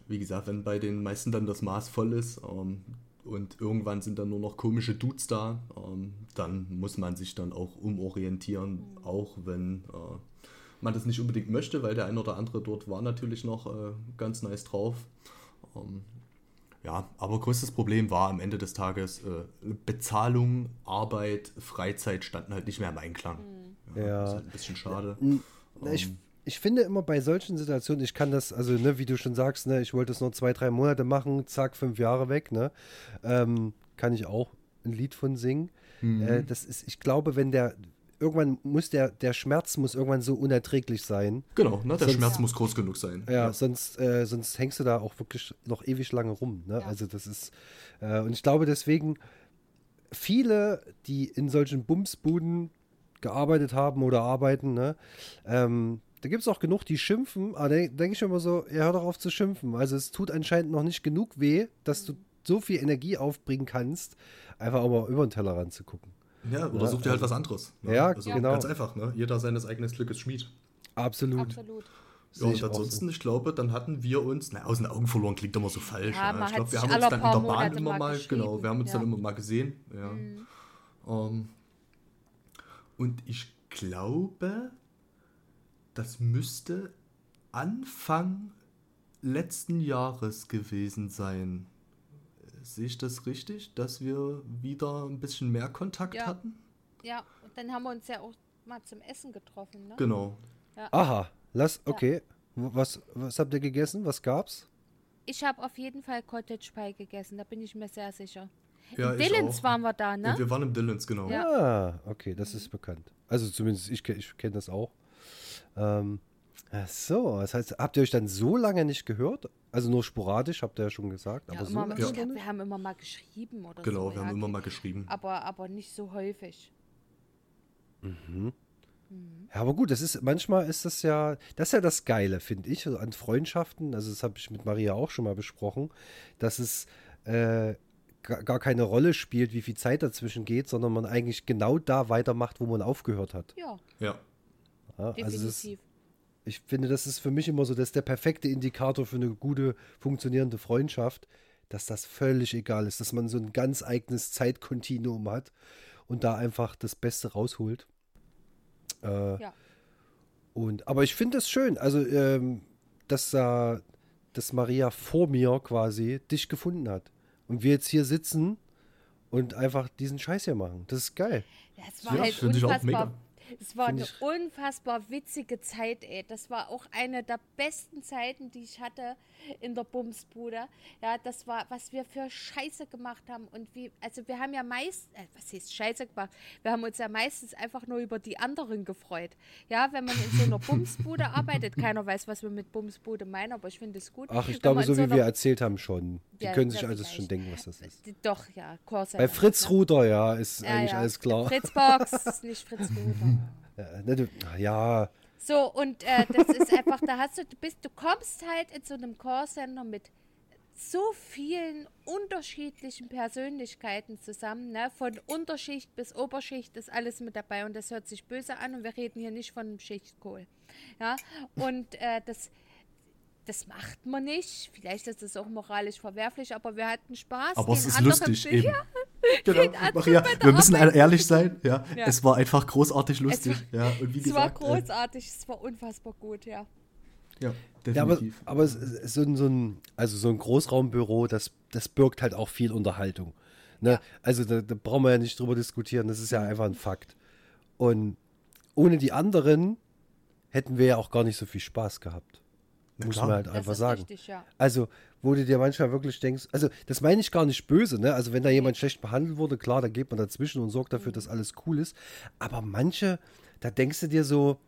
Wie gesagt, wenn bei den meisten dann das Maß voll ist, ähm, und irgendwann sind dann nur noch komische Dudes da, ähm, dann muss man sich dann auch umorientieren, mhm. auch wenn äh, man das nicht unbedingt möchte, weil der ein oder andere dort war natürlich noch äh, ganz nice drauf. Ähm, ja, aber größtes Problem war am Ende des Tages, äh, Bezahlung, Arbeit, Freizeit standen halt nicht mehr im Einklang. Mhm. Ja. ja. Das ist halt ein bisschen schade. Ich, ähm, ich finde immer bei solchen Situationen, ich kann das, also ne, wie du schon sagst, ne, ich wollte es nur zwei, drei Monate machen, zack, fünf Jahre weg, ne, ähm, kann ich auch ein Lied von singen. Mhm. Äh, das ist, ich glaube, wenn der, irgendwann muss der, der Schmerz muss irgendwann so unerträglich sein. Genau, ne? der Sonst- Schmerz muss groß genug sein. Ja, sonst, äh, sonst hängst du da auch wirklich noch ewig lange rum. Ne? Ja. Also das ist, äh, und ich glaube deswegen, viele, die in solchen Bumsbuden gearbeitet haben oder arbeiten, ne, ähm, da gibt es auch genug, die schimpfen, aber da denke ich mir immer so, ja, hör doch auf zu schimpfen. Also es tut anscheinend noch nicht genug weh, dass du so viel Energie aufbringen kannst, einfach auch mal über den Tellerrand zu gucken. Ja, oder Ja, such dir halt also- was anderes. Ne? Ja, also genau. Ganz einfach, ne? Jeder seines eigenen Glückes Schmied. Absolut. Absolut. Ja, ich und ansonsten, ich glaube, dann hatten wir uns, na, aus den Augen verloren klingt immer so falsch. Ja, Ja, man ich glaube, wir haben uns dann in der Bahn Monate immer mal genau, wir haben uns geschrieben, dann ja. immer mal gesehen. Ja. Mhm. Ähm, und ich glaube, das müsste Anfang letzten Jahres gewesen sein. Sehe ich das richtig, dass wir wieder ein bisschen mehr Kontakt Ja. hatten? Ja, und dann haben wir uns ja auch mal zum Essen getroffen, ne? Genau. Aha, lass, okay. W- Was, was habt ihr gegessen? Was gab's? Ich habe auf jeden Fall Cottage Pie gegessen, da bin ich mir sehr sicher. Ja, In ich Dillons waren wir da, ne? Ja, wir waren im Dillons, genau. Ja. Ah, okay, das ist bekannt. Also zumindest ich, ich kenne das auch. Ähm, so, das heißt, habt ihr euch dann so lange nicht gehört? Also nur sporadisch, habt ihr ja schon gesagt, Ja, aber so immer, lange ich noch glaub, nicht? wir haben immer mal geschrieben oder Genau, so. wir ja, haben immer mal geschrieben. aber, aber nicht so häufig. Ja, aber gut, das ist manchmal ist das ja, das ist ja das Geile, finde ich, so an Freundschaften. Also das habe ich mit Maria auch schon mal besprochen, dass es äh, ga- gar keine Rolle spielt, wie viel Zeit dazwischen geht, sondern man eigentlich genau da weitermacht, wo man aufgehört hat. Ja, Ja. Ja, also das, definitiv. ich finde, das ist für mich immer so, das ist der perfekte Indikator für eine gute, funktionierende Freundschaft, dass das völlig egal ist, dass man so ein ganz eigenes Zeitkontinuum hat und da einfach das Beste rausholt. Äh, Ja. und, aber ich finde es schön, also, ähm, dass, da dass Maria vor mir quasi dich gefunden hat. Und wir jetzt hier sitzen und einfach diesen Scheiß hier machen. Das ist geil. Das war Ja, halt unfassbar. Es war eine unfassbar witzige Zeit, ey. Das war auch eine der besten Zeiten, die ich hatte in der Bumsbude. Ja, das war, was wir für Scheiße gemacht haben. Und wie, also wir haben ja meist, äh, was heißt Scheiße gemacht? Wir haben uns ja meistens einfach nur über die anderen gefreut. Ja, wenn man in so einer Bumsbude arbeitet, keiner weiß, was wir mit Bumsbude meinen, aber ich finde es gut. Ach, ich Wenn glaube, in so wie wir erzählt haben schon. Die Ja, können sich alles schon denken, was das ist. Doch, ja, Corsair. Bei Fritz Ruder, ja, ist Ja, eigentlich ja. alles klar. Fritz Box, nicht Fritz Ruder. Ja, ne, ja, So, und äh, das ist einfach, da hast du, du bist, du kommst halt in so einem Callcenter mit so vielen unterschiedlichen Persönlichkeiten zusammen, ne? Von Unterschicht bis Oberschicht ist alles mit dabei und das hört sich böse an und wir reden hier nicht von einem Schichtkohl. Ja, und äh, das, das macht man nicht. Vielleicht ist es auch moralisch verwerflich, aber wir hatten Spaß. Aber es ist anderen lustig Bild- eben. Ja, Genau. Maria, wir müssen Arbeit. ehrlich sein. Ja, Ja. Es war einfach großartig lustig. war- ja, und wie es war gesagt, äh, großartig, es war unfassbar gut, ja. ja, ja aber, definitiv. aber es ist so ein, so ein, also so ein Großraumbüro, das, das birgt halt auch viel Unterhaltung. Ne? Also da, da brauchen wir ja nicht drüber diskutieren, das ist ja einfach ein Fakt. Und ohne die anderen hätten wir ja auch gar nicht so viel Spaß gehabt. Na Muss klar. man halt Das einfach ist sagen. richtig, ja. Also, wo du dir manchmal wirklich denkst, also das meine ich gar nicht böse, ne? Also wenn da jemand schlecht behandelt wurde, klar, da geht man dazwischen und sorgt dafür, dass alles cool ist. Aber manche, da denkst du dir so,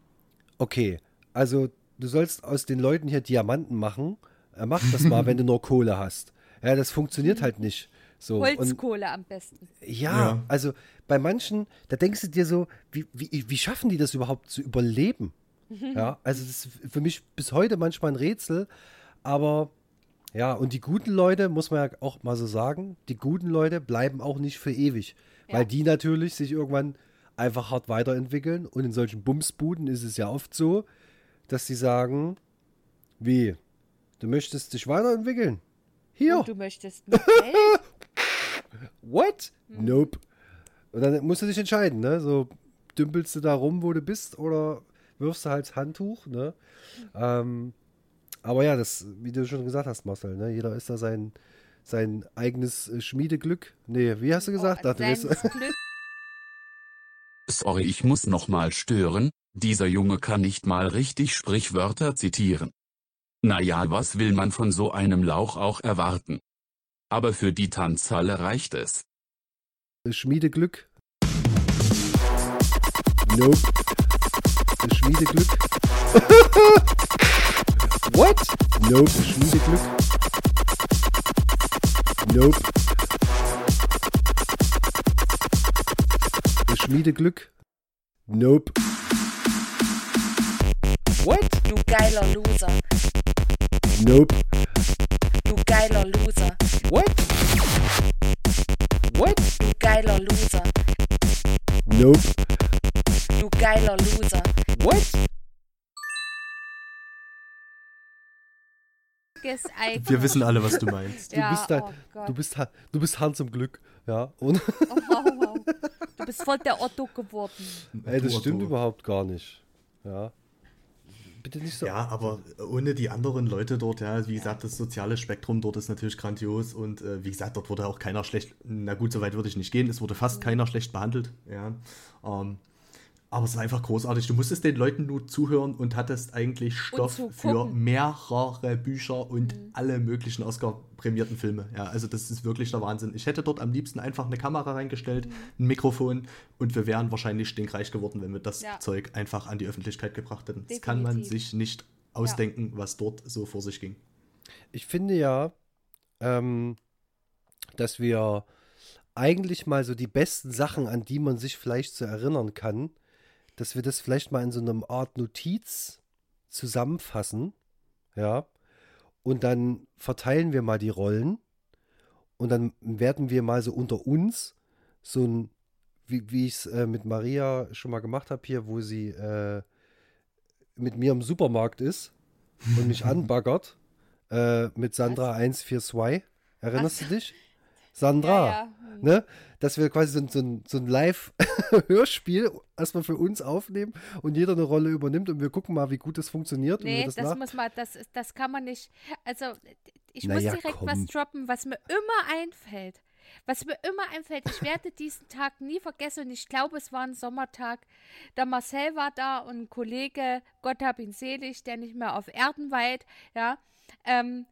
okay, also du sollst aus den Leuten hier Diamanten machen. Äh, mach das mal, wenn du nur Kohle hast. Ja, das funktioniert halt nicht. So, und, Holzkohle am besten. ja, Ja. also bei manchen, da denkst du dir so, wie, wie, wie schaffen die das überhaupt zu überleben? Ja, also das ist für mich bis heute manchmal ein Rätsel, aber ja, und die guten Leute, muss man ja auch mal so sagen, die guten Leute bleiben auch nicht für ewig, Ja. weil die natürlich sich irgendwann einfach hart weiterentwickeln und in solchen Bumsbuden ist es ja oft so, dass sie sagen, wie, du möchtest dich weiterentwickeln? Hier, Und du möchtest mit Geld? What? Hm. Nope. Und dann musst du dich entscheiden, ne? So dümpelst du da rum, wo du bist, oder wirfst du halt das Handtuch, ne? Ähm, aber ja, das, wie du schon gesagt hast, Marcel, ne? Jeder ist da sein, sein eigenes äh, Schmiedeglück. Nee, wie hast du gesagt? Oh. Sorry, ich muss noch mal stören. Dieser Junge kann nicht mal richtig Sprichwörter zitieren. Naja, was will man von so einem Lauch auch erwarten? Aber für die Tanzhalle reicht es. Schmiedeglück. Nope. Schmiedeglück. What? Nope. Schmiedeglück. Nope. Schmiedeglück. Nope. What? Du geiler Loser. Nope. Du geiler Loser. What? What? Du geiler Loser. Nope. Du geiler Loser. What? Wir wissen alle, was du meinst. Du Ja, bist da, oh du bist Ha- du bist Hans im Glück, ja. Und Oh, wow, wow. Du bist voll der Otto geworden. ey, das Du, stimmt Otto. überhaupt gar nicht. Ja. Bitte nicht so. Ja, aber ohne die anderen Leute dort, ja, wie gesagt, das soziale Spektrum dort ist natürlich grandios und äh, wie gesagt, dort wurde auch keiner schlecht, na gut, so weit würde ich nicht gehen, es wurde fast keiner schlecht behandelt, ja. Ähm, aber es war einfach großartig. Du musstest den Leuten nur zuhören und hattest eigentlich Stoff für mehrere Bücher und alle möglichen Oscar-prämierten Filme. Ja, also das ist wirklich der Wahnsinn. Ich hätte dort am liebsten einfach eine Kamera reingestellt, ein Mikrofon und wir wären wahrscheinlich stinkreich geworden, wenn wir das Ja. Zeug einfach an die Öffentlichkeit gebracht hätten. Das kann man Definitiv. sich nicht ausdenken, was dort so vor sich ging. Ich finde ja, ähm, dass wir eigentlich mal so die besten Sachen, an die man sich vielleicht so erinnern kann, dass wir das vielleicht mal in so einer Art Notiz zusammenfassen, ja, und dann verteilen wir mal die Rollen und dann werden wir mal so unter uns so ein, wie, wie ich es äh, mit Maria schon mal gemacht habe hier, wo sie äh, mit mir im Supermarkt ist und mich anbaggert äh, mit Sandra 142. Erinnerst du dich? Sandra, Ja, ja. Ne? Dass wir quasi so, ein- so so ein Live-Hörspiel erstmal für uns aufnehmen und jeder eine Rolle übernimmt und wir gucken mal, wie gut das funktioniert. Nee, das das, muss man, das, das kann man nicht. Also, ich Na muss direkt komm. was droppen, was mir immer einfällt. Was mir immer einfällt, ich werde diesen Tag nie vergessen und ich glaube, es war ein Sommertag. Der Marcel war da und ein Kollege, Gott hab ihn selig, der nicht mehr auf Erden weilt, ja. Ähm,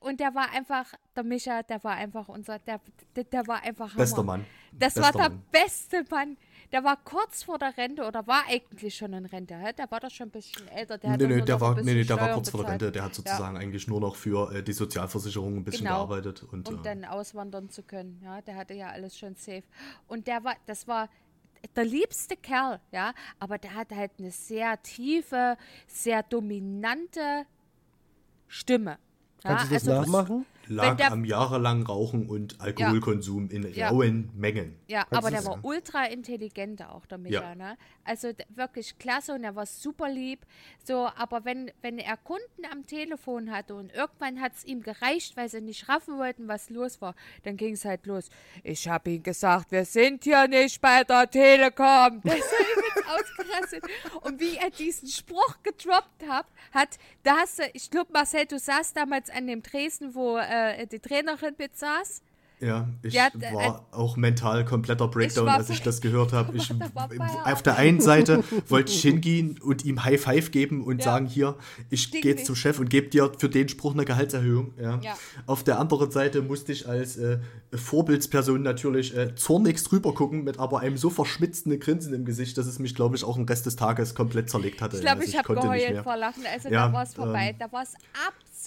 und der war einfach, der Micha, der war einfach unser, der, der, der war einfach Hammer. Bester Mann. Das Bester war der Mann. beste Mann. Der war kurz vor der Rente oder war eigentlich schon in Rente. Der war doch schon ein bisschen älter. Der hat Nee, nee, der war, nee, nee, der war kurz vor der. Rente. Der hat sozusagen eigentlich nur noch für äh, die Sozialversicherung ein bisschen Genau. gearbeitet. Und, Und äh, dann auswandern zu können. Ja, der hatte ja alles schon safe. Und der war, das war der liebste Kerl, ja, aber der hatte halt eine sehr tiefe, sehr dominante Stimme. Ja, Kannst du das also nachmachen? lag der- am jahrelangen Rauchen und Alkoholkonsum in Ja. rauen Mengen. Ja, Kannst aber der das war sagen? ultra intelligent auch, der Micha, Ja. ne? Also wirklich klasse und er war super lieb. So, aber wenn, wenn er Kunden am Telefon hatte und irgendwann hat es ihm gereicht, weil sie nicht raffen wollten, was los war, dann ging es halt los. Ich habe ihm gesagt, wir sind hier nicht bei der Telekom. Übelst ausgerastet. Und wie er diesen Spruch gedroppt hat, hat, da hast du, ich glaube, Marcel, du saßt damals an dem Tresen, wo äh, die Trainerin mit saß. Ja, ich Ja, war auch mental kompletter Breakdown, war als ich das gehört habe. Ich, auf der einen Seite wollte ich hingehen und ihm High Five geben und Ja. sagen, hier, ich gehe jetzt zum Chef und gebe dir für den Spruch eine Gehaltserhöhung. Ja. Ja. Auf der anderen Seite musste ich als äh, Vorbildsperson natürlich äh, zornigst drüber gucken, mit aber einem so verschmitzten Grinsen im Gesicht, dass es mich, glaube ich, auch den Rest des Tages komplett zerlegt hatte. Ich glaube, Also ich habe konnte nicht geheult vor Lachen. Also da war es vorbei. ähm, da war es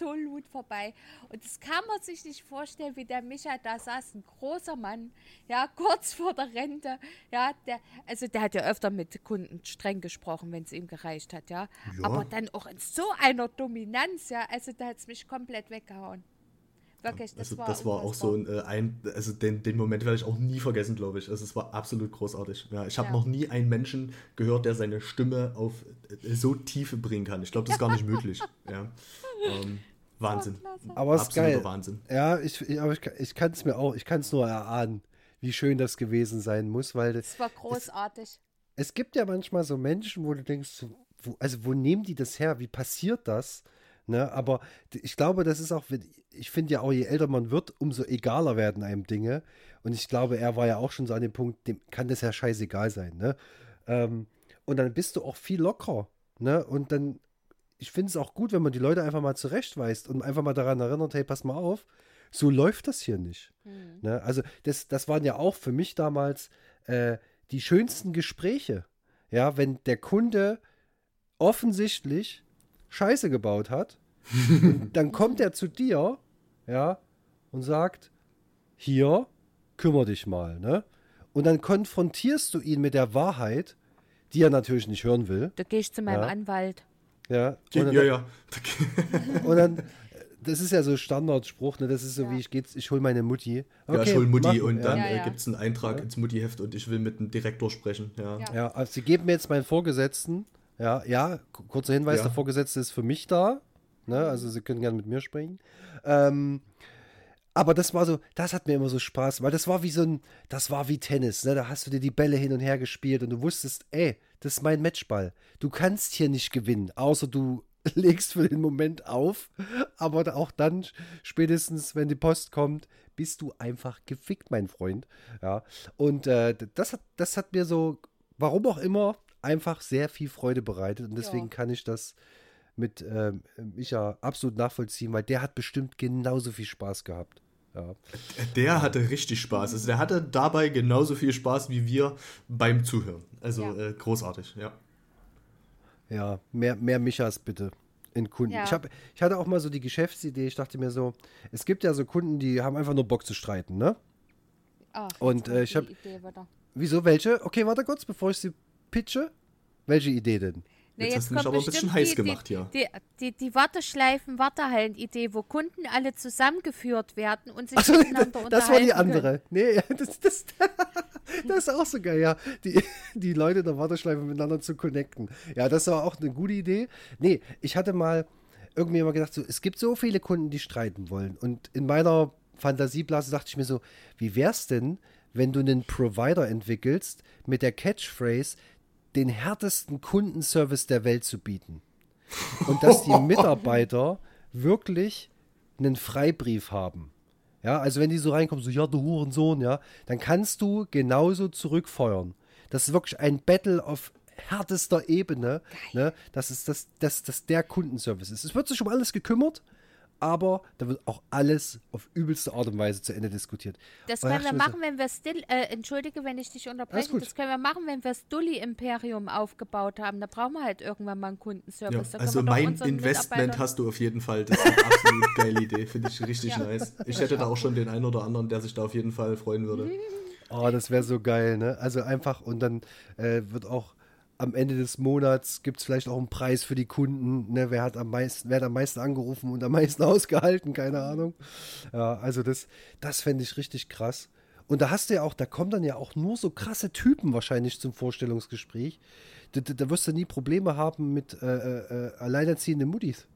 absolut vorbei. Und das kann man sich nicht vorstellen, wie der Micha da saß. Ein großer Mann, ja, kurz vor der Rente. Ja, der, also der hat ja öfter mit Kunden streng gesprochen, wenn es ihm gereicht hat, ja. Ja. Aber dann auch in so einer Dominanz, ja. Also da hat es mich komplett weggehauen. Wirklich, das Also war das war auch so ein, äh, ein also den, den Moment werde ich auch nie vergessen, glaube ich. Also es war absolut großartig. Ja, ich habe Ja. noch nie einen Menschen gehört, der seine Stimme auf äh, so Tiefe bringen kann. Ich glaube, das ist gar nicht möglich. Ja. Ähm, Wahnsinn. Aber es ist Absoluter geil. Wahnsinn. Ja, ich, ich, aber ich, kann- ich kann es mir auch, ich kann es nur erahnen, wie schön das gewesen sein muss, weil das, Das war großartig. es gibt ja manchmal so Menschen, wo du denkst, wo, also wo nehmen die das her? Wie passiert das? Ne? Aber ich glaube, das ist auch, ich finde ja auch, je älter man wird, umso egaler werden einem Dinge. Und ich glaube, er war ja auch schon so an dem Punkt, dem kann das ja scheißegal sein. Ne? Ähm, Und dann bist du auch viel lockerer. Ne? Und dann, ich finde es auch gut, wenn man die Leute einfach mal zurechtweist und einfach mal daran erinnert, hey, pass mal auf, so läuft das hier nicht. Mhm. Ne? Also das, das waren ja auch für mich damals äh, die schönsten Gespräche. Ja, wenn der Kunde offensichtlich Scheiße gebaut hat, dann kommt er zu dir, ja, und sagt, hier, kümmer dich mal, ne? Und dann konfrontierst du ihn mit der Wahrheit, die er natürlich nicht hören will. Da gehe ich zu meinem Ja. Anwalt. Ja, Ja, und dann, ja. ja. Und dann, äh, das ist ja so Standardspruch, ne? Das ist so Ja. wie ich geht's, ich hol meine Mutti. ja, ich hol Mutti machen, und dann Ja, äh, ja. gibt es einen Eintrag ins Mutti-Heft und ich will mit dem Direktor sprechen. Ja. Ja. Also sie geben mir jetzt meinen Vorgesetzten. Ja, ja, kurzer Hinweis, Ja. der Vorgesetzte ist für mich da. Ne? Also sie können gerne mit mir sprechen. Ähm, aber das war so, das hat mir immer so Spaß, weil das war wie so ein, das war wie Tennis, ne? Da hast du dir die Bälle hin und her gespielt und du wusstest, ey, das ist mein Matchball. Du kannst hier nicht gewinnen, außer du legst für den Moment auf. Aber auch dann, spätestens, wenn die Post kommt, bist du einfach gefickt, mein Freund. Ja. Und äh, das hat, das hat mir so, warum auch immer, einfach sehr viel Freude bereitet. Und deswegen Ja. kann ich das mit ähm, Micha absolut nachvollziehen, weil der hat bestimmt genauso viel Spaß gehabt. Ja. Der hatte richtig Spaß. Also der hatte dabei genauso viel Spaß wie wir beim Zuhören. Also Ja. äh, großartig, ja. Ja, mehr, mehr Michas bitte in Kunden. Ja. Ich, hab, ich hatte auch mal so die Geschäftsidee, ich dachte mir so, es gibt ja so Kunden, die haben einfach nur Bock zu streiten, ne? Ach, Und, äh, ich die hab- Idee wieder. Wieso, welche? Okay, warte kurz, bevor ich sie pitche. Welche Idee denn? Nee, Jetzt hast du mich aber ein bisschen heiß die, gemacht die. Die, die, die Warteschleifen, Wartehallen-Idee, wo Kunden alle zusammengeführt werden und sich Achso, miteinander das war die unterhalten können. andere. Nee, das, das, das ist auch so geil, ja. Die, die Leute in der Warteschleife miteinander zu connecten. Ja, das war auch eine gute Idee. Nee, ich hatte mal irgendwie immer gedacht, so, es gibt so viele Kunden, die streiten wollen. Und in meiner Fantasieblase dachte ich mir so, wie wär's denn, wenn du einen Provider entwickelst mit der Catchphrase, den härtesten Kundenservice der Welt zu bieten. Und dass die Mitarbeiter wirklich einen Freibrief haben. Ja, also wenn die so reinkommen, so, ja, du Hurensohn, ja, dann kannst du genauso zurückfeuern. Das ist wirklich ein Battle auf härtester Ebene, ne? Das ist das, das, das der Kundenservice ist. Es wird sich um alles gekümmert, aber da wird auch alles auf übelste Art und Weise zu Ende diskutiert. Das können wir so, machen, wenn wir still, äh, entschuldige, wenn ich dich unterbreche, das können wir machen, wenn wir das Dulli-Imperium aufgebaut haben. Da brauchen wir halt irgendwann mal einen Ja, Kundenservice. Können also mein Investment hast du auf jeden Fall. Das ist eine absolut geile Idee. Finde ich richtig Ja. nice. Ich hätte da auch schon den einen oder anderen, der sich da auf jeden Fall freuen würde. Oh, das wäre so geil, ne? Also einfach und dann äh, wird auch am Ende des Monats gibt es vielleicht auch einen Preis für die Kunden, ne? Wer hat am meisten, wer hat am meisten angerufen und am meisten ausgehalten, keine Ahnung. Ja, also das, das fände ich richtig krass. Und da hast du ja auch, da kommen dann ja auch nur so krasse Typen wahrscheinlich zum Vorstellungsgespräch. Da, da, da wirst du nie Probleme haben mit äh, äh, äh, alleinerziehenden Muttis.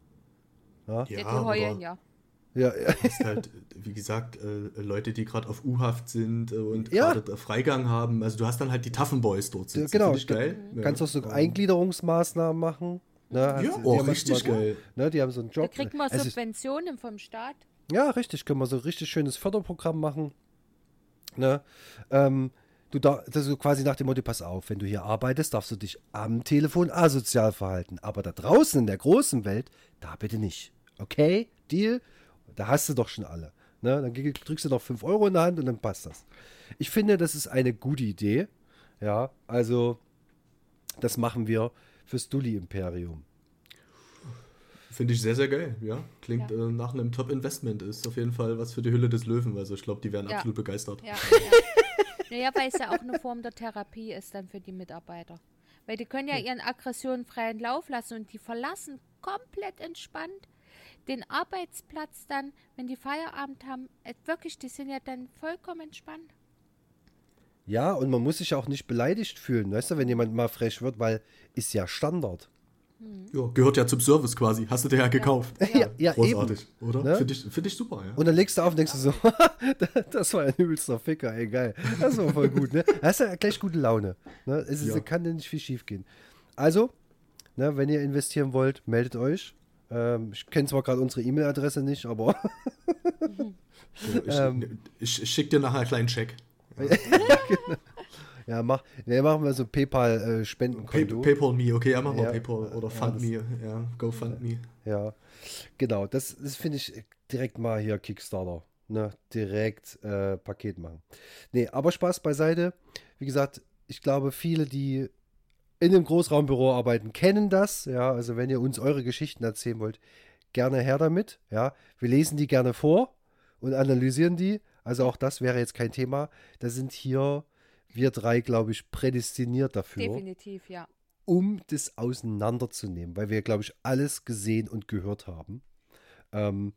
Ja, die heulen aber ja. Ja, ja. ist halt, wie gesagt, äh, Leute, die gerade auf U-Haft sind äh, und Ja. gerade Freigang haben. Also du hast dann halt die Taffen Boys dort sitzen. genau. Finde ich geil. Kannst ja. auch so Eingliederungsmaßnahmen machen. Ne? Ja, die oh, richtig geil. Ne, die haben so einen Da Job. kriegt man ist- Subventionen vom Staat. Ja, richtig, können wir so ein richtig schönes Förderprogramm machen. Ne? Ähm, du da, das ist so quasi nach dem Motto, pass auf, wenn du hier arbeitest, darfst du dich am Telefon asozial verhalten. Aber da draußen in der großen Welt, da bitte nicht. Okay? Deal? Da hast du doch schon alle. Ne? Dann drückst du noch 5 Euro in der Hand und dann passt das. Ich finde, das ist eine gute Idee. Ja, also das machen wir fürs Dulli-Imperium. Finde ich sehr, sehr geil. Ja, klingt Ja. Äh, nach einem Top-Investment. Ist auf jeden Fall was für die Hülle des Löwen. Also ich glaube, die wären Ja. absolut begeistert. Ja, ja. naja, weil es ja auch eine Form der Therapie ist dann für die Mitarbeiter. Weil die können ja ihren Aggressionen freien Lauf lassen und die verlassen komplett entspannt den Arbeitsplatz dann, wenn die Feierabend haben. Äh, wirklich, die sind ja dann vollkommen entspannt. Ja, und man muss sich auch nicht beleidigt fühlen, weißt du, wenn jemand mal frech wird, weil ist ja Standard. Ja, gehört ja zum Service quasi. Hast du dir ja gekauft. Ja, ja Großartig, oder? Ne? Finde ich, find ich super, ja. Und dann legst du auf und denkst du so, das war ein übelster Ficker, ey, geil. Das war voll gut, ne? Hast du ja gleich gute Laune. Ne? Es ist, Ja. kann ja nicht viel schief gehen. Also, ne, wenn ihr investieren wollt, meldet euch. Ähm, ich kenne zwar gerade unsere E-Mail-Adresse nicht, aber Ja, ich ähm, ich, ich schicke dir nachher einen kleinen Check. Ja, mach, nee, machen wir so PayPal-Spendenkonto. Pay, PayPal Me, okay, ja, machen wir Ja. PayPal oder Ja, Fund das- Me, ja, GoFundMe. Ja, genau. Das, das finde ich direkt mal hier Kickstarter. Ne? Direkt äh, Paket machen. Nee, aber Spaß beiseite. Wie gesagt, ich glaube, viele, die in einem Großraumbüro arbeiten, kennen das. Ja, also wenn ihr uns eure Geschichten erzählen wollt, gerne her damit. Ja, wir lesen die gerne vor und analysieren die. Also auch das wäre jetzt kein Thema. Da sind hier wir drei, glaube ich, prädestiniert dafür Definitiv, ja. um das auseinanderzunehmen, weil wir, glaube ich, alles gesehen und gehört haben. Ähm,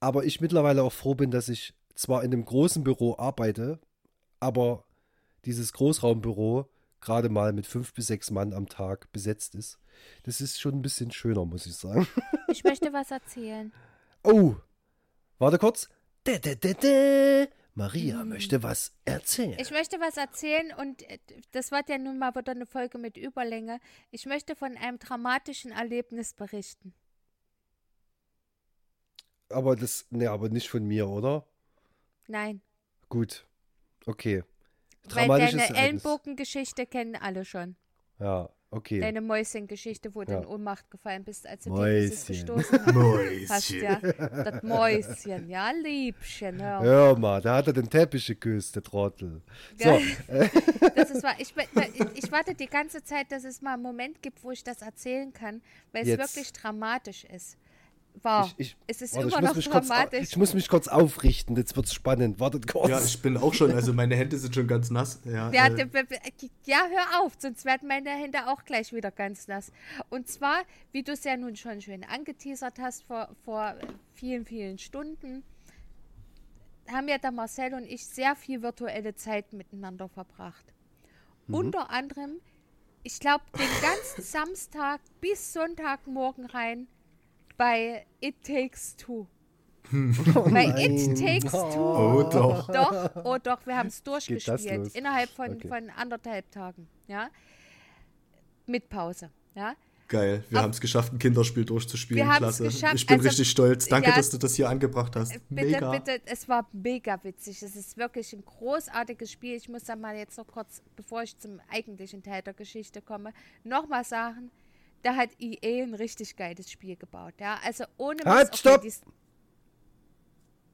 aber ich mittlerweile auch froh bin, dass ich zwar in einem großen Büro arbeite, aber dieses Großraumbüro gerade mal mit fünf bis sechs Mann am Tag besetzt ist. Das ist schon ein bisschen schöner, muss ich sagen. Ich möchte was erzählen. Oh, warte kurz. Dä, dä, dä. Maria möchte was erzählen. Ich möchte was erzählen und äh, das wird ja nun mal wieder eine Folge mit Überlänge. Ich möchte von einem dramatischen Erlebnis berichten. aber das, ne, aber nicht von mir, oder? Nein, Gut. Okay. Weil deine. Ellenbogengeschichte kennen alle schon. Ja, okay. Deine Mäuschengeschichte, wo du Ja. in Ohnmacht gefallen bist, als du Mäuschen. gestoßen hast. hast Mäuschen. ja. Das Mäuschen, ja, Liebchen, hör. Hör mal, da hat er den Teppich geküsst, der Trottel. So? Das ist wahr. Ich, ich, ich warte die ganze Zeit, dass es mal einen Moment gibt, wo ich das erzählen kann, weil es Jetzt. wirklich dramatisch ist. War. ich, ich, es ist warte, immer muss noch mich kurz, dramatisch. ich muss mich kurz aufrichten, jetzt wird's spannend. Wartet kurz. Ja, ich bin auch schon, also meine Hände sind schon ganz nass. Ja, Ja, äh, ja, hör auf, sonst werden meine Hände auch gleich wieder ganz nass. Und zwar, wie du es ja nun schon schön angeteasert hast vor, vor vielen, vielen Stunden, haben ja der Marcel und ich sehr viel virtuelle Zeit miteinander verbracht. Unter anderem, ich glaube, den ganzen Samstag bis Sonntagmorgen rein bei It Takes Two. bei It Takes Two. oh doch. Doch, oh doch, wir haben es durchgespielt. Innerhalb von, Okay. von anderthalb Tagen. Ja. Mit Pause. Ja. Geil, wir Ab- haben es geschafft, ein Kinderspiel durchzuspielen. Wir Klasse. geschafft, Ich bin also- richtig stolz. Danke, ja, dass du das hier angebracht hast. Bitte, Mega. bitte, es war mega witzig. Es ist wirklich ein großartiges Spiel. Ich muss da mal jetzt noch kurz, bevor ich zum eigentlichen Teil der Geschichte komme, nochmal sagen, da hat EA ein richtig geiles Spiel gebaut. Ja, also ohne Halt, okay, stopp! dies-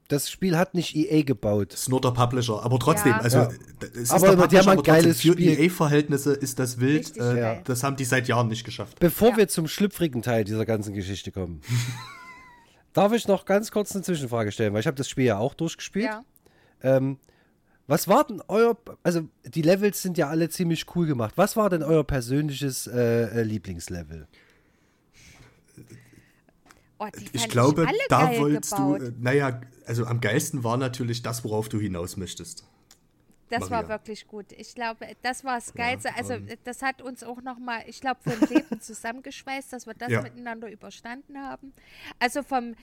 Das Spiel hat nicht EA gebaut. Das ist nur der Publisher, aber trotzdem, Ja. also Ja. es ist Aber der die Publisher, haben ein aber trotzdem geiles für Spiel. EA-Verhältnisse ist das wild. Äh, das haben die seit Jahren nicht geschafft. Bevor Ja. wir zum schlüpfrigen Teil dieser ganzen Geschichte kommen, darf ich noch ganz kurz eine Zwischenfrage stellen, weil ich habe das Spiel ja auch durchgespielt. Ja. Ähm, was war denn euer, also die Levels sind ja alle ziemlich cool gemacht. Was war denn euer persönliches äh, äh, Lieblingslevel? Oh, Ich glaube, alle da geil wolltest gebaut. du, äh, naja, also am geilsten war natürlich das, worauf du hinaus möchtest. Das war Maria. wirklich gut. Ich glaube, das war das Geilste. also, ähm. das hat uns auch nochmal, ich glaube, für ein Leben zusammengeschweißt, dass wir das Ja. miteinander überstanden haben. Also, vom,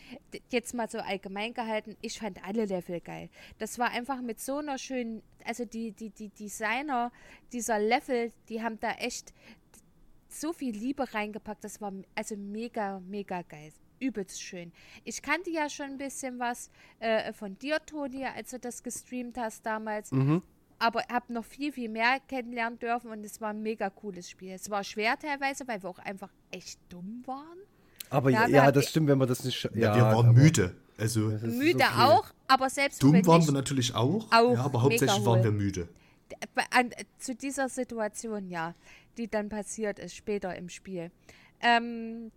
jetzt mal so allgemein gehalten, ich fand alle Level geil. Das war einfach mit so einer schönen, also die, die, die Designer dieser Level, die haben da echt so viel Liebe reingepackt. Das war also mega, mega geil. Übelst schön. Ich kannte ja schon ein bisschen was äh, von dir, Toni, als du das gestreamt hast damals. Aber habe noch viel, viel mehr kennenlernen dürfen und es war ein mega cooles Spiel. Es war schwer teilweise, weil wir auch einfach echt dumm waren. Aber Ja, ja, ja das stimmt, wenn man das nicht. sch- Ja, wir waren müde. Also Müde okay. auch, aber selbst wenn dumm waren nicht, wir natürlich auch, Auch ja, aber hauptsächlich waren wir müde. an, zu dieser Situation, ja, die dann passiert ist, später im Spiel. Ähm,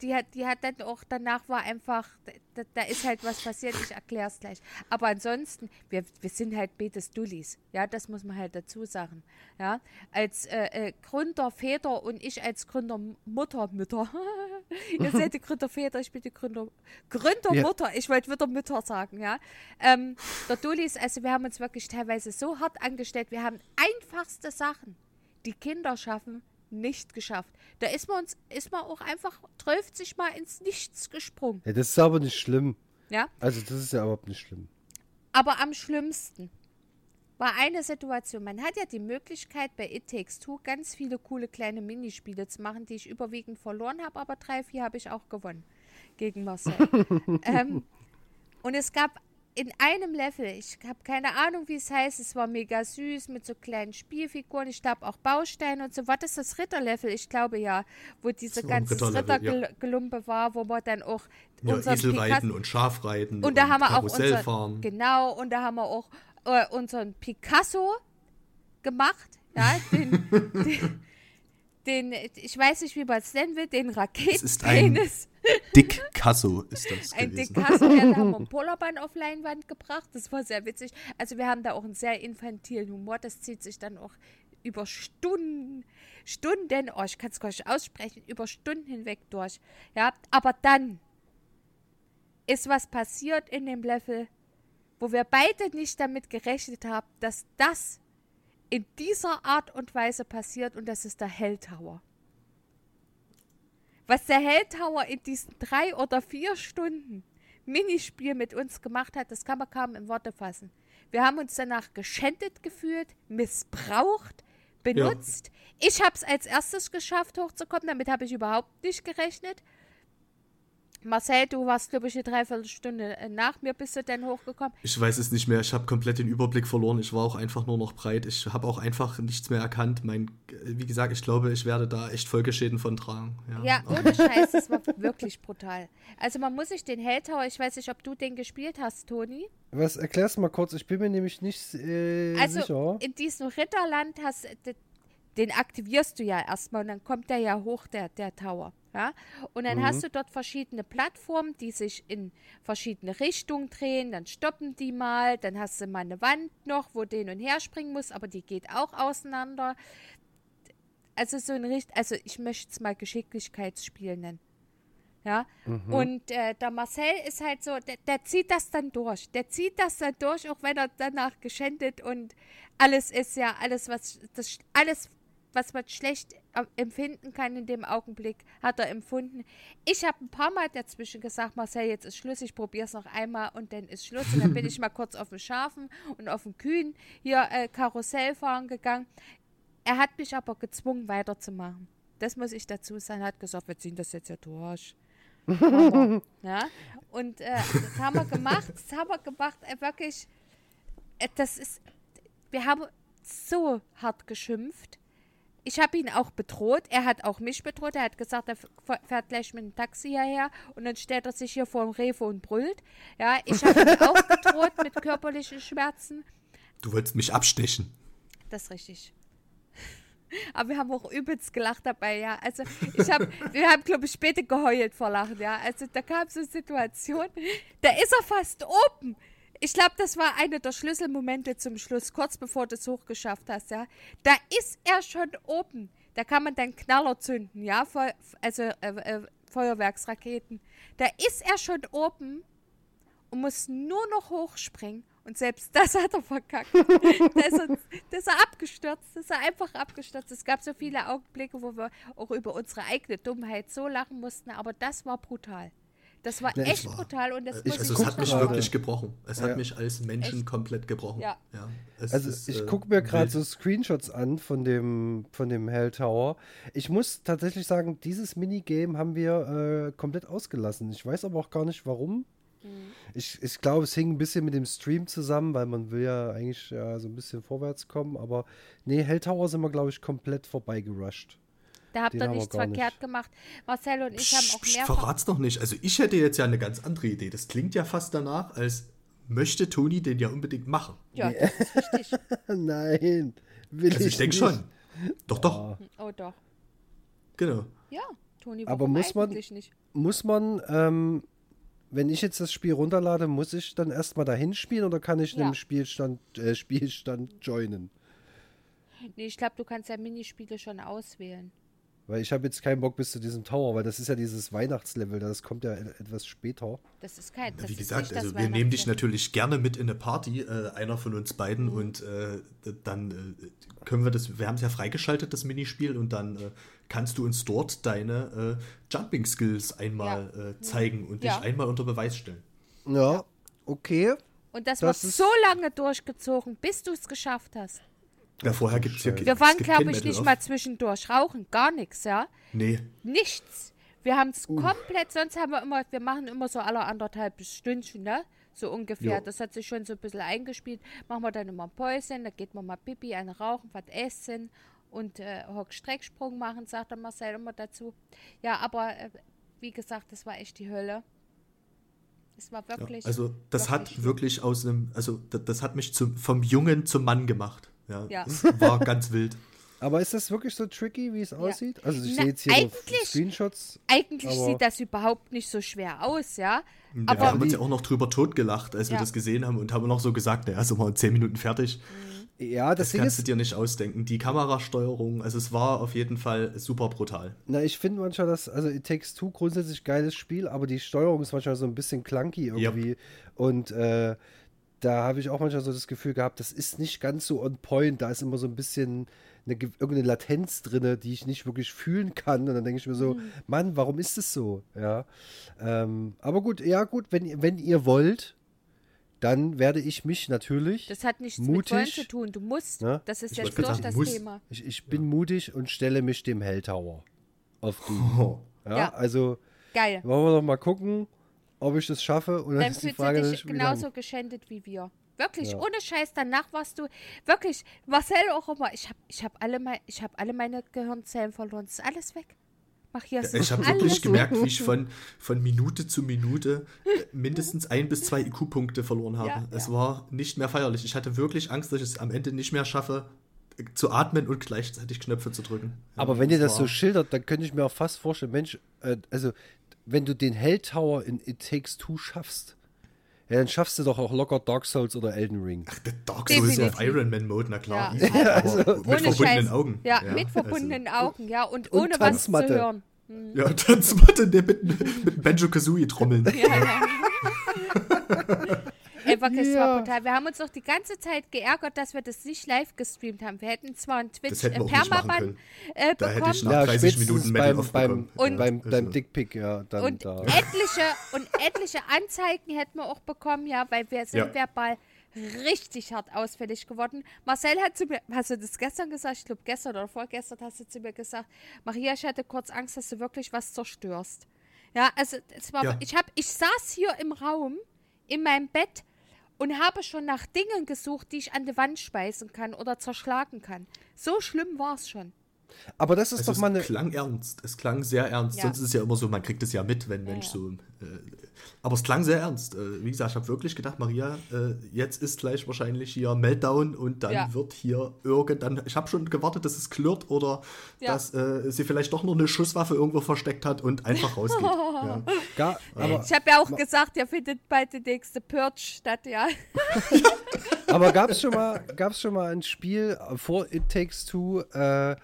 die hat, die hat dann auch, danach war einfach, da, da ist halt was passiert, ich erkläre es gleich. Aber ansonsten, wir, wir sind halt Betes Dullis, ja, das muss man halt dazu sagen. Ja, als äh, äh, Gründerväter und ich als Gründermutter, Mütter. Ihr seid die Gründerväter, ich bin die Gründer, Gründermutter. Ich wollte wieder Mütter sagen, ja. Ähm, der Dullis, also wir haben uns wirklich teilweise so hart angestellt, wir haben einfachste Sachen, die Kinder schaffen, nicht geschafft. Da ist man uns, ist man auch einfach 30 Mal ins Nichts gesprungen. Ja, das ist aber nicht schlimm. Ja? Also, das ist ja überhaupt nicht schlimm. Aber am schlimmsten war eine Situation. Man hat ja die Möglichkeit, bei It Takes Two ganz viele coole kleine Minispiele zu machen, die ich überwiegend verloren habe, aber drei, vier habe ich auch gewonnen gegen Marcel. ähm, und es gab in einem Level, ich habe keine Ahnung, wie es heißt, es war mega süß mit so kleinen Spielfiguren, ich glaube auch Bausteine und so. Was ist das Ritterlevel? Ich glaube ja, wo diese ganze Ritterlevel, ja. Rittergelumpe war, wo man dann auch Ja, Eselreiten und Schafreiten und da haben wir auch unseren, genau, und da haben wir auch äh, unseren Picasso gemacht, ja, den, den, den, ich weiß nicht, wie man es nennen will, den Raketenpenis. Dick Casso ist das Ein gewesen. Ja, da haben wir ein Polarband auf Leinwand gebracht. Das war sehr witzig. Also wir haben da auch einen sehr infantilen Humor. Das zieht sich dann auch über Stunden, Stunden, oh, ich kann es gar nicht aussprechen, über Stunden hinweg durch. Ja, aber dann ist was passiert in dem Level, wo wir beide nicht damit gerechnet haben, dass das in dieser Art und Weise passiert und das ist der Hell Tower. Was der Hell Tower in diesen drei oder vier Stunden Minispiel mit uns gemacht hat, das kann man kaum in Worte fassen. Wir haben uns danach geschändet gefühlt, missbraucht, benutzt. Ich habe es als erstes geschafft, hochzukommen. Damit habe ich überhaupt nicht gerechnet. Marcel, du warst, glaube ich, eine Dreiviertelstunde äh, nach mir, bist du denn hochgekommen. Ich weiß es nicht mehr. Ich habe komplett den Überblick verloren. Ich war auch einfach nur noch breit. Ich habe auch einfach nichts mehr erkannt. Mein, wie gesagt, ich glaube, ich werde da echt Folgeschäden von tragen. Ja. Ja, ohne Scheiß, das war wirklich brutal. Also man muss sich den Helltower, ich weiß nicht, ob du den gespielt hast, Toni. Was, erklär's mal kurz, ich bin mir nämlich nicht äh, Also sicher. in diesem Ritterland hast d- den aktivierst du ja erstmal und dann kommt der ja hoch, der, der Tower. Ja? Und dann hast du dort verschiedene Plattformen, die sich in verschiedene Richtungen drehen, dann stoppen die mal, dann hast du mal eine Wand noch, wo du hin und her springen musst, aber die geht auch auseinander. Also so ein Richt, also ich möchte es mal Geschicklichkeitsspiel nennen. Ja, und äh, der Marcel ist halt so, der, der zieht das dann durch. Der zieht das dann durch, auch wenn er danach geschändet und alles ist ja, alles, was das alles, was man schlecht äh, empfinden kann in dem Augenblick, hat er empfunden. Ich habe ein paar Mal dazwischen gesagt, Marcel, jetzt ist Schluss, ich probiere es noch einmal und dann ist Schluss. Und dann bin ich mal kurz auf den Schafen und auf den Kühen hier äh, Karussell fahren gegangen. Er hat mich aber gezwungen, weiterzumachen. Das muss ich dazu sagen. Er hat gesagt, wir ziehen das jetzt ja durch. Aber, ja, und äh, das haben wir gemacht, das haben wir gemacht, äh, wirklich, äh, das ist, wir haben so hart geschimpft. Ich habe ihn auch bedroht, er hat auch mich bedroht, er hat gesagt, er fährt gleich mit dem Taxi hierher und dann stellt er sich hier vor dem Rewe und brüllt. Ja, ich habe ihn auch bedroht mit körperlichen Schmerzen. Du wolltest mich abstechen. Das ist richtig. Aber wir haben auch übelst gelacht dabei, ja. Also ich habe, wir haben, glaube ich, später geheult vor Lachen, ja. Also da kam so eine Situation, da ist er fast oben. Ich glaube, das war einer der Schlüsselmomente zum Schluss, kurz bevor du es hochgeschafft hast, ja. Da ist er schon oben. Da kann man dann Knaller zünden, ja, Feu also äh, äh, Feuerwerksraketen. Da ist er schon oben und muss nur noch hochspringen. Und selbst das hat er verkackt. da, ist er, da ist er abgestürzt. Da ist er einfach abgestürzt. Es gab so viele Augenblicke, wo wir auch über unsere eigene Dummheit so lachen mussten. Aber das war brutal. Das war Ja, echt war- brutal. Und das Ich, muss also ich es hat mich gerade. wirklich gebrochen. Es hat Ja. mich als Menschen Echt? komplett gebrochen. Ja. Also ist, ich äh, gucke mir gerade so Screenshots an von dem, von dem Hell Tower. Ich muss tatsächlich sagen, dieses Minigame haben wir äh, komplett ausgelassen. Ich weiß aber auch gar nicht warum. Mhm. Ich, ich glaube, es hing ein bisschen mit dem Stream zusammen, weil man will ja eigentlich ja, so ein bisschen vorwärts kommen. Aber nee, Hell Tower sind wir, glaube ich, komplett vorbeigerusht. Da habt ihr nichts verkehrt nicht. gemacht. Marcel und ich haben auch Psst, mehrfach. verrat's doch nicht. Also ich hätte jetzt ja eine ganz andere Idee. Das klingt ja fast danach, als möchte Toni den ja unbedingt machen. Ja, das ist richtig. Nein, will Also ich ich denke schon. Doch, doch, Oh doch. genau. Ja, Toni, Aber muss man- eigentlich nicht? Muss man, ähm, wenn ich jetzt das Spiel runterlade, muss ich dann erstmal dahin spielen oder kann ich Ja. dem Spielstand, äh, Spielstand joinen? Nee, ich glaube, du kannst ja Minispiele schon auswählen. Weil ich habe jetzt keinen Bock bis zu diesem Tower, weil das ist ja dieses Weihnachtslevel, das kommt ja e- etwas später. Das ist kein. Das Wie ist gesagt, also wir nehmen dich natürlich gerne mit in eine Party, äh, einer von uns beiden, Mhm. und äh, dann äh, können wir das, wir haben es ja freigeschaltet, das Minispiel, und dann äh, kannst du uns dort deine äh, Jumping Skills einmal äh, zeigen und Ja. dich einmal unter Beweis stellen. Ja, okay. Und das, Das wird so lange durchgezogen, bis du es geschafft hast. Ja, vorher gibt es ja. Wir waren, glaube ich, nicht mal zwischendurch rauchen, gar nichts, ja. Nee, Nichts. Wir haben es komplett, sonst haben wir immer, wir machen immer so alle anderthalb Stündchen, ne? So ungefähr. Ja. Das hat sich schon so ein bisschen eingespielt. Machen wir dann immer ein Päuschen, da geht man mal Pipi, eine rauchen, was essen und äh, Hock-Strecksprung machen, sagt der Marcel immer dazu. Ja, aber äh, wie gesagt, das war echt die Hölle. Es war Ja, wirklich. also das wirklich hat wirklich aus einem, also das, das hat mich zum, vom Jungen zum Mann gemacht. Ja, Ja. war ganz wild. Aber ist das wirklich so tricky, wie es aussieht? Also ich sehe jetzt hier so eigentlich- Screenshots. Eigentlich sieht das überhaupt nicht so schwer aus, ja. wir Aber haben uns ja auch noch drüber totgelacht, als wir Ja. das gesehen haben und haben noch so gesagt, naja, sind wir in 10 Minuten fertig. Ja, das, Das kannst du dir nicht ausdenken. Die Kamerasteuerung, also es war auf jeden Fall super brutal. na, ich finde manchmal, dass, also It Takes Two grundsätzlich geiles Spiel, aber die Steuerung ist manchmal so ein bisschen clunky irgendwie. Und äh, da habe ich auch manchmal so das Gefühl gehabt, das ist nicht ganz so on point. Da ist immer so ein bisschen eine, ge- irgendeine Latenz drin, die ich nicht wirklich fühlen kann. Und dann denke ich mir so, Mann, warum ist es so? Ja. Ähm, aber gut, ja gut, wenn, wenn ihr wollt, dann werde ich mich natürlich. das hat nichts Mutig. mit Wollen zu tun. Du musst. Ne? Das ist Ich jetzt durch das muss. Thema. Ich, ich bin mutig und stelle mich dem Helltower auf Doom. Oh. Ja, Ja. also Geil. wollen wir noch mal gucken, ob ich das schaffe. Und dann Dann ist die fühlst Frage du dich genauso lang. geschändet wie wir. Wirklich, Ja. ohne Scheiß. Danach warst du wirklich, Marcel auch immer. Ich habe ich hab alle, mein, ich hab alle meine Gehirnzellen verloren. Es ist alles weg. Mach hier Ich habe wirklich gemerkt, wie ich von, von Minute zu Minute äh, mindestens ein bis zwei IQ-Punkte verloren habe. Ja, es ja. war nicht mehr feierlich. Ich hatte wirklich Angst, dass ich es am Ende nicht mehr schaffe, äh, zu atmen und gleichzeitig Knöpfe zu drücken. Ja, Aber wenn ihr das war- so schildert, dann könnte ich mir auch fast vorstellen, Mensch, äh, also wenn du den Helltower in It Takes Two schaffst, ja, dann schaffst du doch auch locker Dark Souls oder Elden Ring. Ach, der Dark Souls Definitiv. auf Iron Man Mode, na klar. Ja. easy, aber mit Ohne verbundenen Scheiß. Augen. Ja, Ja, mit also- verbundenen Augen, ja. Und, Und ohne was zu Tanzmatte. hören. Ja, dann Spot der mit, mit Banjo Kazooie trommeln. Ja, ja. Es Ja. Wir haben uns doch die ganze Zeit geärgert, dass wir das nicht live gestreamt haben. Wir hätten zwar ein Twitch Das hätten wir äh, Permaban äh, Da hätte bekommen ich nach 30 spätestens Minuten Metal beim, beim, bekommen. Und- beim, beim Dickpick, ja, dann und da. etliche und etliche Anzeigen hätten wir auch bekommen, ja, weil wir sind Ja. verbal richtig hart ausfällig geworden. Marcel hat zu mir, hast du das gestern gesagt? Ich glaube gestern oder vorgestern hast du zu mir gesagt, Maria, ich hatte kurz Angst, dass du wirklich was zerstörst. Ja, also es war, Ja. ich habe, ich saß hier im Raum in meinem Bett und habe schon nach Dingen gesucht, die ich an die Wand speisen kann oder zerschlagen kann. So schlimm war es schon. Aber das ist Also doch mal eine. es klang ernst. Es klang sehr ernst. Ja. Sonst ist es ja immer so, man kriegt es ja mit, wenn Mensch ja. so. Äh, aber es klang sehr ernst. Äh, wie gesagt, ich habe wirklich gedacht, Maria, äh, jetzt ist gleich wahrscheinlich hier Meltdown und dann Ja. wird hier irgendwann. Ich habe schon gewartet, dass es klirrt oder Ja. dass äh, sie vielleicht doch noch eine Schusswaffe irgendwo versteckt hat und einfach rausgeht. ja. Gar, aber Ich habe ja auch gesagt, ihr findet bald die nächste Purge statt, ja. aber gab es schon, mal- gab's schon mal ein Spiel vor It Takes Two, äh,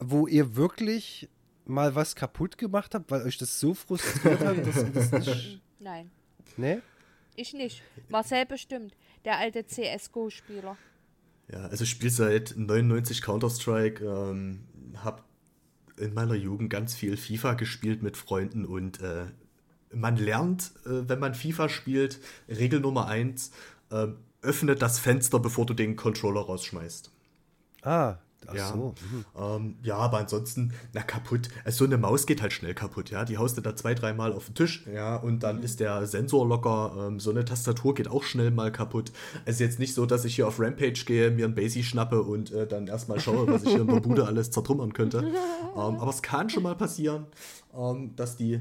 wo ihr wirklich mal was kaputt gemacht habt, weil euch das so frustriert hat, dass ihr das nicht. Nein, Ne? ich nicht. Marcel bestimmt, der alte CSGO-Spieler. Ja, also ich spiele seit 99 Counter-Strike, ähm, habe in meiner Jugend ganz viel FIFA gespielt mit Freunden und äh, man lernt, äh, wenn man FIFA spielt, Regel Nummer eins, äh, öffne das Fenster, bevor du den Controller rausschmeißt. Ah, ach Ja. so. mhm. Ähm, ja, aber ansonsten, na kaputt. Also so eine Maus geht halt schnell kaputt, ja. Die haust du da zwei, dreimal auf den Tisch, ja, und dann ist der Sensor locker. Ähm, so eine Tastatur geht auch schnell mal kaputt. Es ist jetzt nicht so, dass ich hier auf Rampage gehe, mir ein Basie schnappe und äh, dann erstmal schaue, was ich hier in der Bude alles zertrümmern könnte. Ähm, aber es kann schon mal passieren, ähm, dass die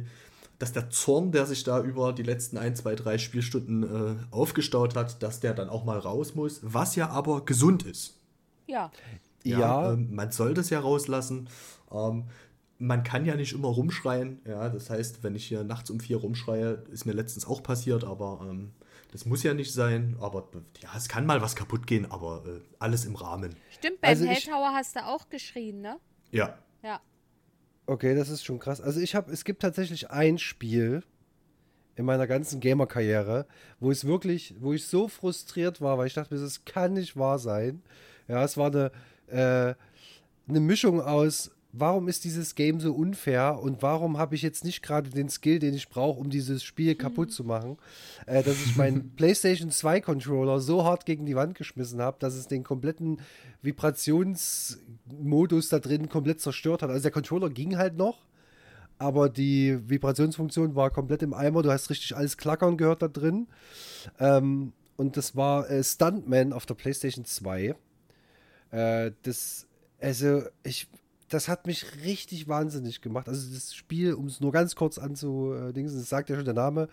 dass der Zorn, der sich da über die letzten ein, zwei, drei Spielstunden äh, aufgestaut hat, dass der dann auch mal raus muss, was ja aber gesund ist. Ja, Ja, Ähm, man soll das ja rauslassen. Ähm, man kann ja nicht immer rumschreien. Ja, das heißt, wenn ich hier nachts um vier rumschreie, ist mir letztens auch passiert, aber ähm, das muss ja nicht sein. Aber ja, es kann mal was kaputt gehen, aber äh, alles im Rahmen. stimmt, beim Also Helltower hast du auch geschrien, ne? Ja. Ja. Okay, das ist schon krass. Also ich habe, es gibt tatsächlich ein Spiel in meiner ganzen Gamer-Karriere, wo es wirklich, wo ich so frustriert war, weil ich dachte mir, das kann nicht wahr sein. Ja, es war eine, äh, eine Mischung aus, warum ist dieses Game so unfair und warum habe ich jetzt nicht gerade den Skill, den ich brauche, um dieses Spiel kaputt zu machen, äh, dass ich meinen PlayStation 2 Controller so hart gegen die Wand geschmissen habe, dass es den kompletten Vibrationsmodus da drin komplett zerstört hat. Also der Controller ging halt noch, aber die Vibrationsfunktion war komplett im Eimer. Du hast richtig alles klackern gehört da drin. Ähm, und das war äh, Stuntman auf der PlayStation 2. Äh, das, also, ich, das hat mich richtig wahnsinnig gemacht. Also, das Spiel, um es nur ganz kurz anzudingen, das sagt ja schon der Name,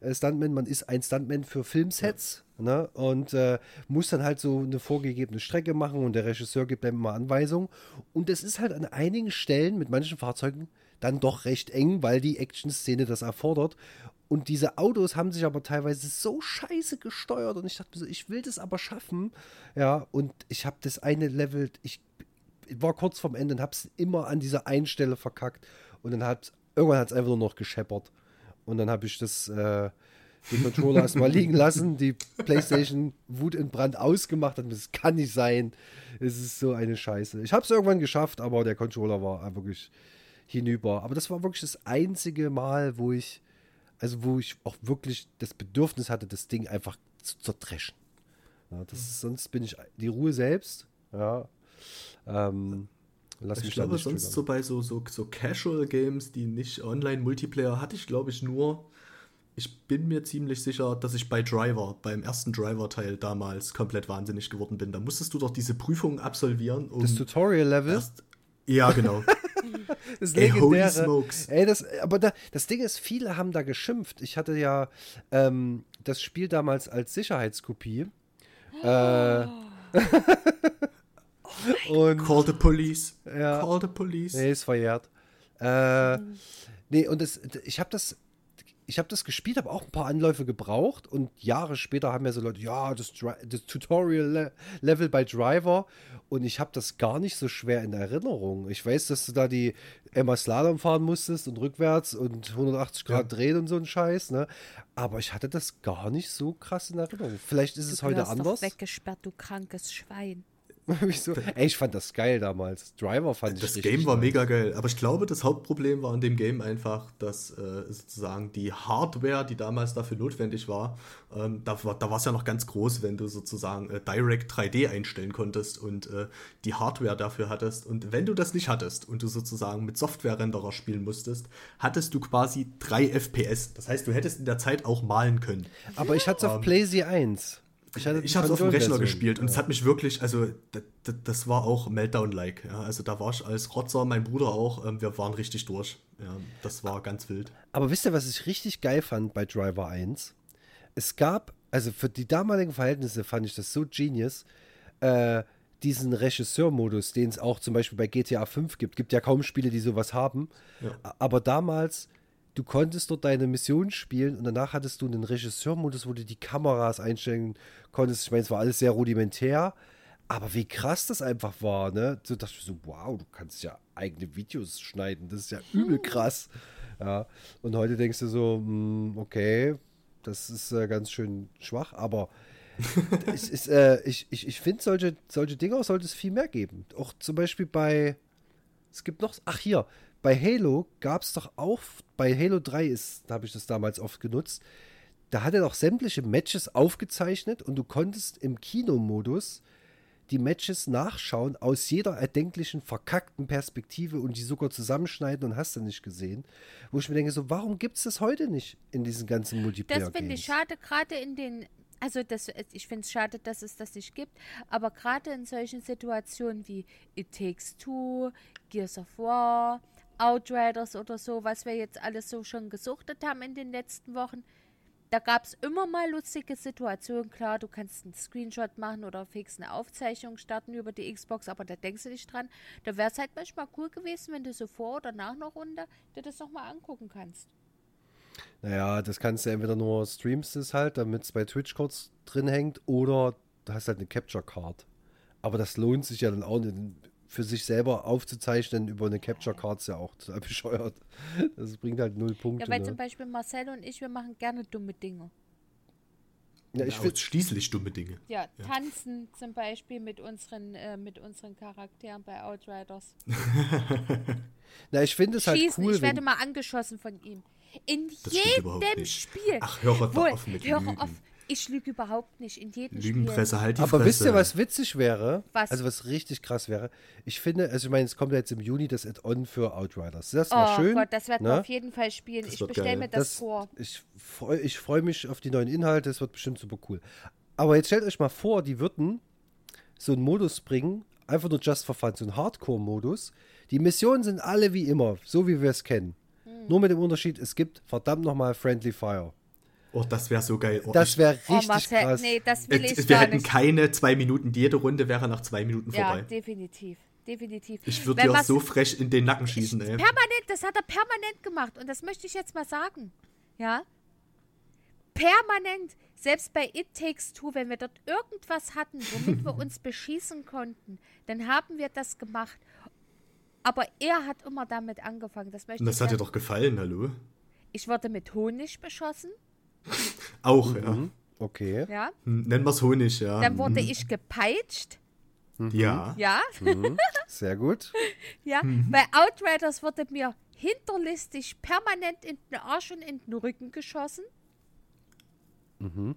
äh, Stuntman, man ist ein Stuntman für Filmsets ja. ne? und äh, muss dann halt so eine vorgegebene Strecke machen und der Regisseur gibt einem immer Anweisungen. Und es ist halt an einigen Stellen mit manchen Fahrzeugen dann doch recht eng, weil die Action-Szene das erfordert. Und diese Autos haben sich aber teilweise so scheiße gesteuert und ich dachte mir so, ich will das aber schaffen. Ja, und ich habe das eine Level, ich war kurz vorm Ende und habe es immer an dieser einen Stelle verkackt. Und dann hat, irgendwann hat es einfach nur noch gescheppert. Und dann habe ich das, äh, den Controller erstmal liegen lassen, die Playstation Wut in Brand ausgemacht hat. Das kann nicht sein. Es ist so eine Scheiße. Ich habe es irgendwann geschafft, aber der Controller war wirklich hinüber. Aber das war wirklich das einzige Mal, wo ich, also wo ich auch wirklich das Bedürfnis hatte, das Ding einfach zu zerdreschen. Ja, das ist, sonst bin ich die Ruhe selbst. Ja. Ähm, Lass ich glaube, sonst triggern. so bei so, so, so Casual Games, die nicht Online-Multiplayer, hatte ich glaube ich nur. Ich bin mir ziemlich sicher, dass ich bei Driver, beim ersten Driver-Teil damals komplett wahnsinnig geworden bin. Da musstest du doch diese Prüfung absolvieren. Um das Tutorial-Level? Ja, genau. das Ey, legendäre. Smokes. Ey, das, aber da, das Ding ist, viele haben da geschimpft. Ich hatte ja ähm, das Spiel damals als Sicherheitskopie. Oh. Äh, und, Call the police. Ja, Call the police. Nee, ist verjährt. Äh, nee, und das, ich habe das, ich habe das gespielt, habe auch ein paar Anläufe gebraucht und Jahre später haben ja so Leute, ja, das, das Tutorial-Level bei Driver und ich habe das gar nicht so schwer in Erinnerung. Ich weiß, dass du da die Emma Slalom fahren musstest und rückwärts und 180 Grad ja. drehen und so ein Scheiß, ne? Aber ich hatte das gar nicht so krass in Erinnerung. Vielleicht ist du es heute anders. Doch weggesperrt, du krankes Schwein. so, ey, ich fand das geil damals. Driver fand das ich Das Game war nice. mega geil. Aber ich glaube, das Hauptproblem war in dem Game einfach, dass äh, sozusagen die Hardware, die damals dafür notwendig war, ähm, da, da war es ja noch ganz groß, wenn du sozusagen äh, Direct 3D einstellen konntest und äh, die Hardware dafür hattest. Und wenn du das nicht hattest und du sozusagen mit Software-Renderer spielen musstest, hattest du quasi 3 FPS. Das heißt, du hättest in der Zeit auch malen können. Aber ich hatte es auf ähm, PlayZ 1. Ich, ich habe es auf dem Rechner gespielt und ja. es hat mich wirklich, also das, war auch Meltdown-like. Ja. Also da war ich als Rotzer, mein Bruder auch, ähm, wir waren richtig durch. Ja, das war ganz wild. Aber wisst ihr, was ich richtig geil fand bei Driver 1? Es gab, also für die damaligen Verhältnisse fand ich das so genius, äh, diesen Regisseur-Modus, den es auch zum Beispiel bei GTA 5 gibt. Gibt ja kaum Spiele, die sowas haben. Aber damals du konntest dort deine Mission spielen und danach hattest du einen Regisseurmodus, wo du die Kameras einstellen konntest. Ich meine, es war alles sehr rudimentär, aber wie krass das einfach war, ne? So dachte ich so, wow, du kannst ja eigene Videos schneiden, das ist ja übel krass. Ja, und heute denkst du so, hm, okay, das ist äh, ganz schön schwach, aber es ist, äh, ich, ich, ich finde, solche, solche Dinge sollte es viel mehr geben. Auch zum Beispiel bei, es gibt noch, ach hier, bei Halo gab es doch auch, bei Halo 3 ist, da habe ich das damals oft genutzt, da hat er doch sämtliche Matches aufgezeichnet und du konntest im Kinomodus die Matches nachschauen aus jeder erdenklichen verkackten Perspektive und die sogar zusammenschneiden und hast du nicht gesehen. Wo ich mir denke, so, warum gibt es das heute nicht in diesen ganzen Multiplayer? Das finde ich schade, gerade in den also das, ich finde es schade, dass es das nicht gibt, aber gerade in solchen Situationen wie It Takes Two, Gears of War, Outriders oder so, was wir jetzt alles so schon gesuchtet haben in den letzten Wochen. Da gab es immer mal lustige Situationen. Klar, du kannst einen Screenshot machen oder fix eine Aufzeichnung starten über die Xbox, aber da denkst du nicht dran. Da wäre es halt manchmal cool gewesen, wenn du so vor oder nach einer Runde dir das nochmal angucken kannst. Naja, das kannst du entweder nur streamst es halt, damit es bei Twitch kurz drin hängt, oder du hast halt eine Capture Card. Aber das lohnt sich ja dann auch nicht für sich selber aufzuzeichnen über eine Capture Card ist ja auch total bescheuert. Das bringt halt null Punkte. Ja, weil ne? zum Beispiel Marcel und ich, wir machen gerne dumme Dinge. Ja, ich ja, schließlich dumme Dinge. Ja, ja, tanzen zum Beispiel mit unseren, äh, mit unseren Charakteren bei Outriders. Na, ich finde es halt cool. Ich werde mal angeschossen von ihm. In das jedem Spiel. Ach, hör doch auf mit hör auf. Ich lüge überhaupt nicht in jedem Lügenpresse, halt die Aber Fresse. wisst ihr, was witzig wäre? Was? Also was richtig krass wäre? Ich finde, also ich meine, es kommt ja jetzt im Juni das Add-on für Outriders. Das wäre Oh schön. Gott, das werden wir ne? auf jeden Fall spielen. Das ich bestelle mir das, vor. Ich freue ich freu mich auf die neuen Inhalte, es wird bestimmt super cool. Aber jetzt stellt euch mal vor, die würden so einen Modus bringen, einfach nur just for fun, so einen Hardcore-Modus. Die Missionen sind alle wie immer, so wie wir es kennen. Hm. Nur mit dem Unterschied, es gibt verdammt nochmal Friendly Fire. Oh, das wäre so geil. Oh, Das wäre Oh, richtig Marcel, krass. nee, das will äh, ich wir gar hätten nicht. keine zwei Minuten. Jede Runde wäre nach zwei Minuten Ja, vorbei. definitiv. Definitiv. Ich würde dir man's- so frech in den Nacken schießen, ey. Permanent, das hat er permanent gemacht. Und das möchte ich jetzt mal sagen. Ja? Permanent. Selbst bei It Takes Two, wenn wir dort irgendwas hatten, womit wir uns beschießen konnten, dann haben wir das gemacht. Aber er hat immer damit angefangen. Das möchte Und das ich hat dir doch gefallen, hallo? Ich wurde mit Honig beschossen. Auch, ja. Mhm. Okay. Ja. Hm, Nennen wir es Honig, ja. Dann wurde Mhm. ich gepeitscht. Ja. Ja. Sehr gut. Ja, Mhm. bei Outriders wurde mir hinterlistig permanent in den Arsch und in den Rücken geschossen. Mhm.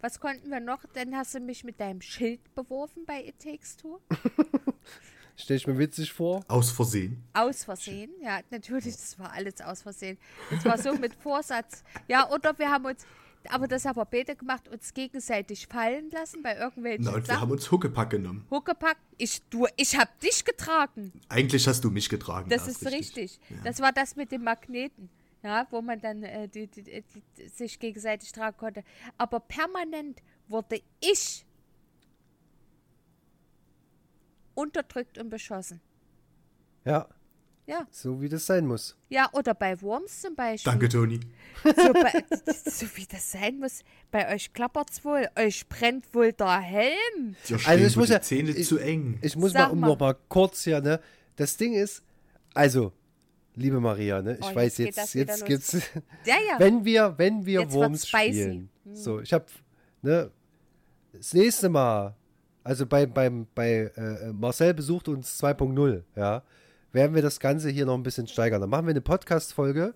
Was konnten wir noch? Dann hast du mich mit deinem Schild beworfen bei It Takes Two. Stell ich mir witzig vor. Aus Versehen. Aus Versehen. Ja, natürlich, das war alles aus Versehen. Das war so mit Vorsatz. Ja, oder wir haben uns, aber das haben wir beide gemacht, uns gegenseitig fallen lassen bei irgendwelchen Na, und wir haben uns Huckepack genommen. Huckepack, ich, du, ich hab dich getragen. Eigentlich hast du mich getragen. Das ja, ist richtig. Das war das mit dem Magneten, ja, wo man dann äh, die, die, die, die, sich gegenseitig tragen konnte. Aber permanent wurde ich unterdrückt und beschossen. Ja, Ja, so wie das sein muss. ja, oder bei Worms zum Beispiel. Danke, Toni. So, bei, so wie das sein muss. Bei euch klappert's wohl. Euch brennt wohl der Helm. Stehen Also ich muss die ja- Zähne ich- zu eng. Ich muss Sag mal, um mal. noch mal kurz hier, ne? Das Ding ist, also, liebe Maria, ne? Ich Oh, weiß, jetzt, jetzt gibt's, Ja, ja. wenn wir, wenn wir Jetzt Worms spielen. So, ich habe, ne? Das nächste Mal, also bei, beim, bei äh, Marcel besucht uns 2.0, ja, werden wir das Ganze hier noch ein bisschen steigern. Dann machen wir eine Podcast-Folge,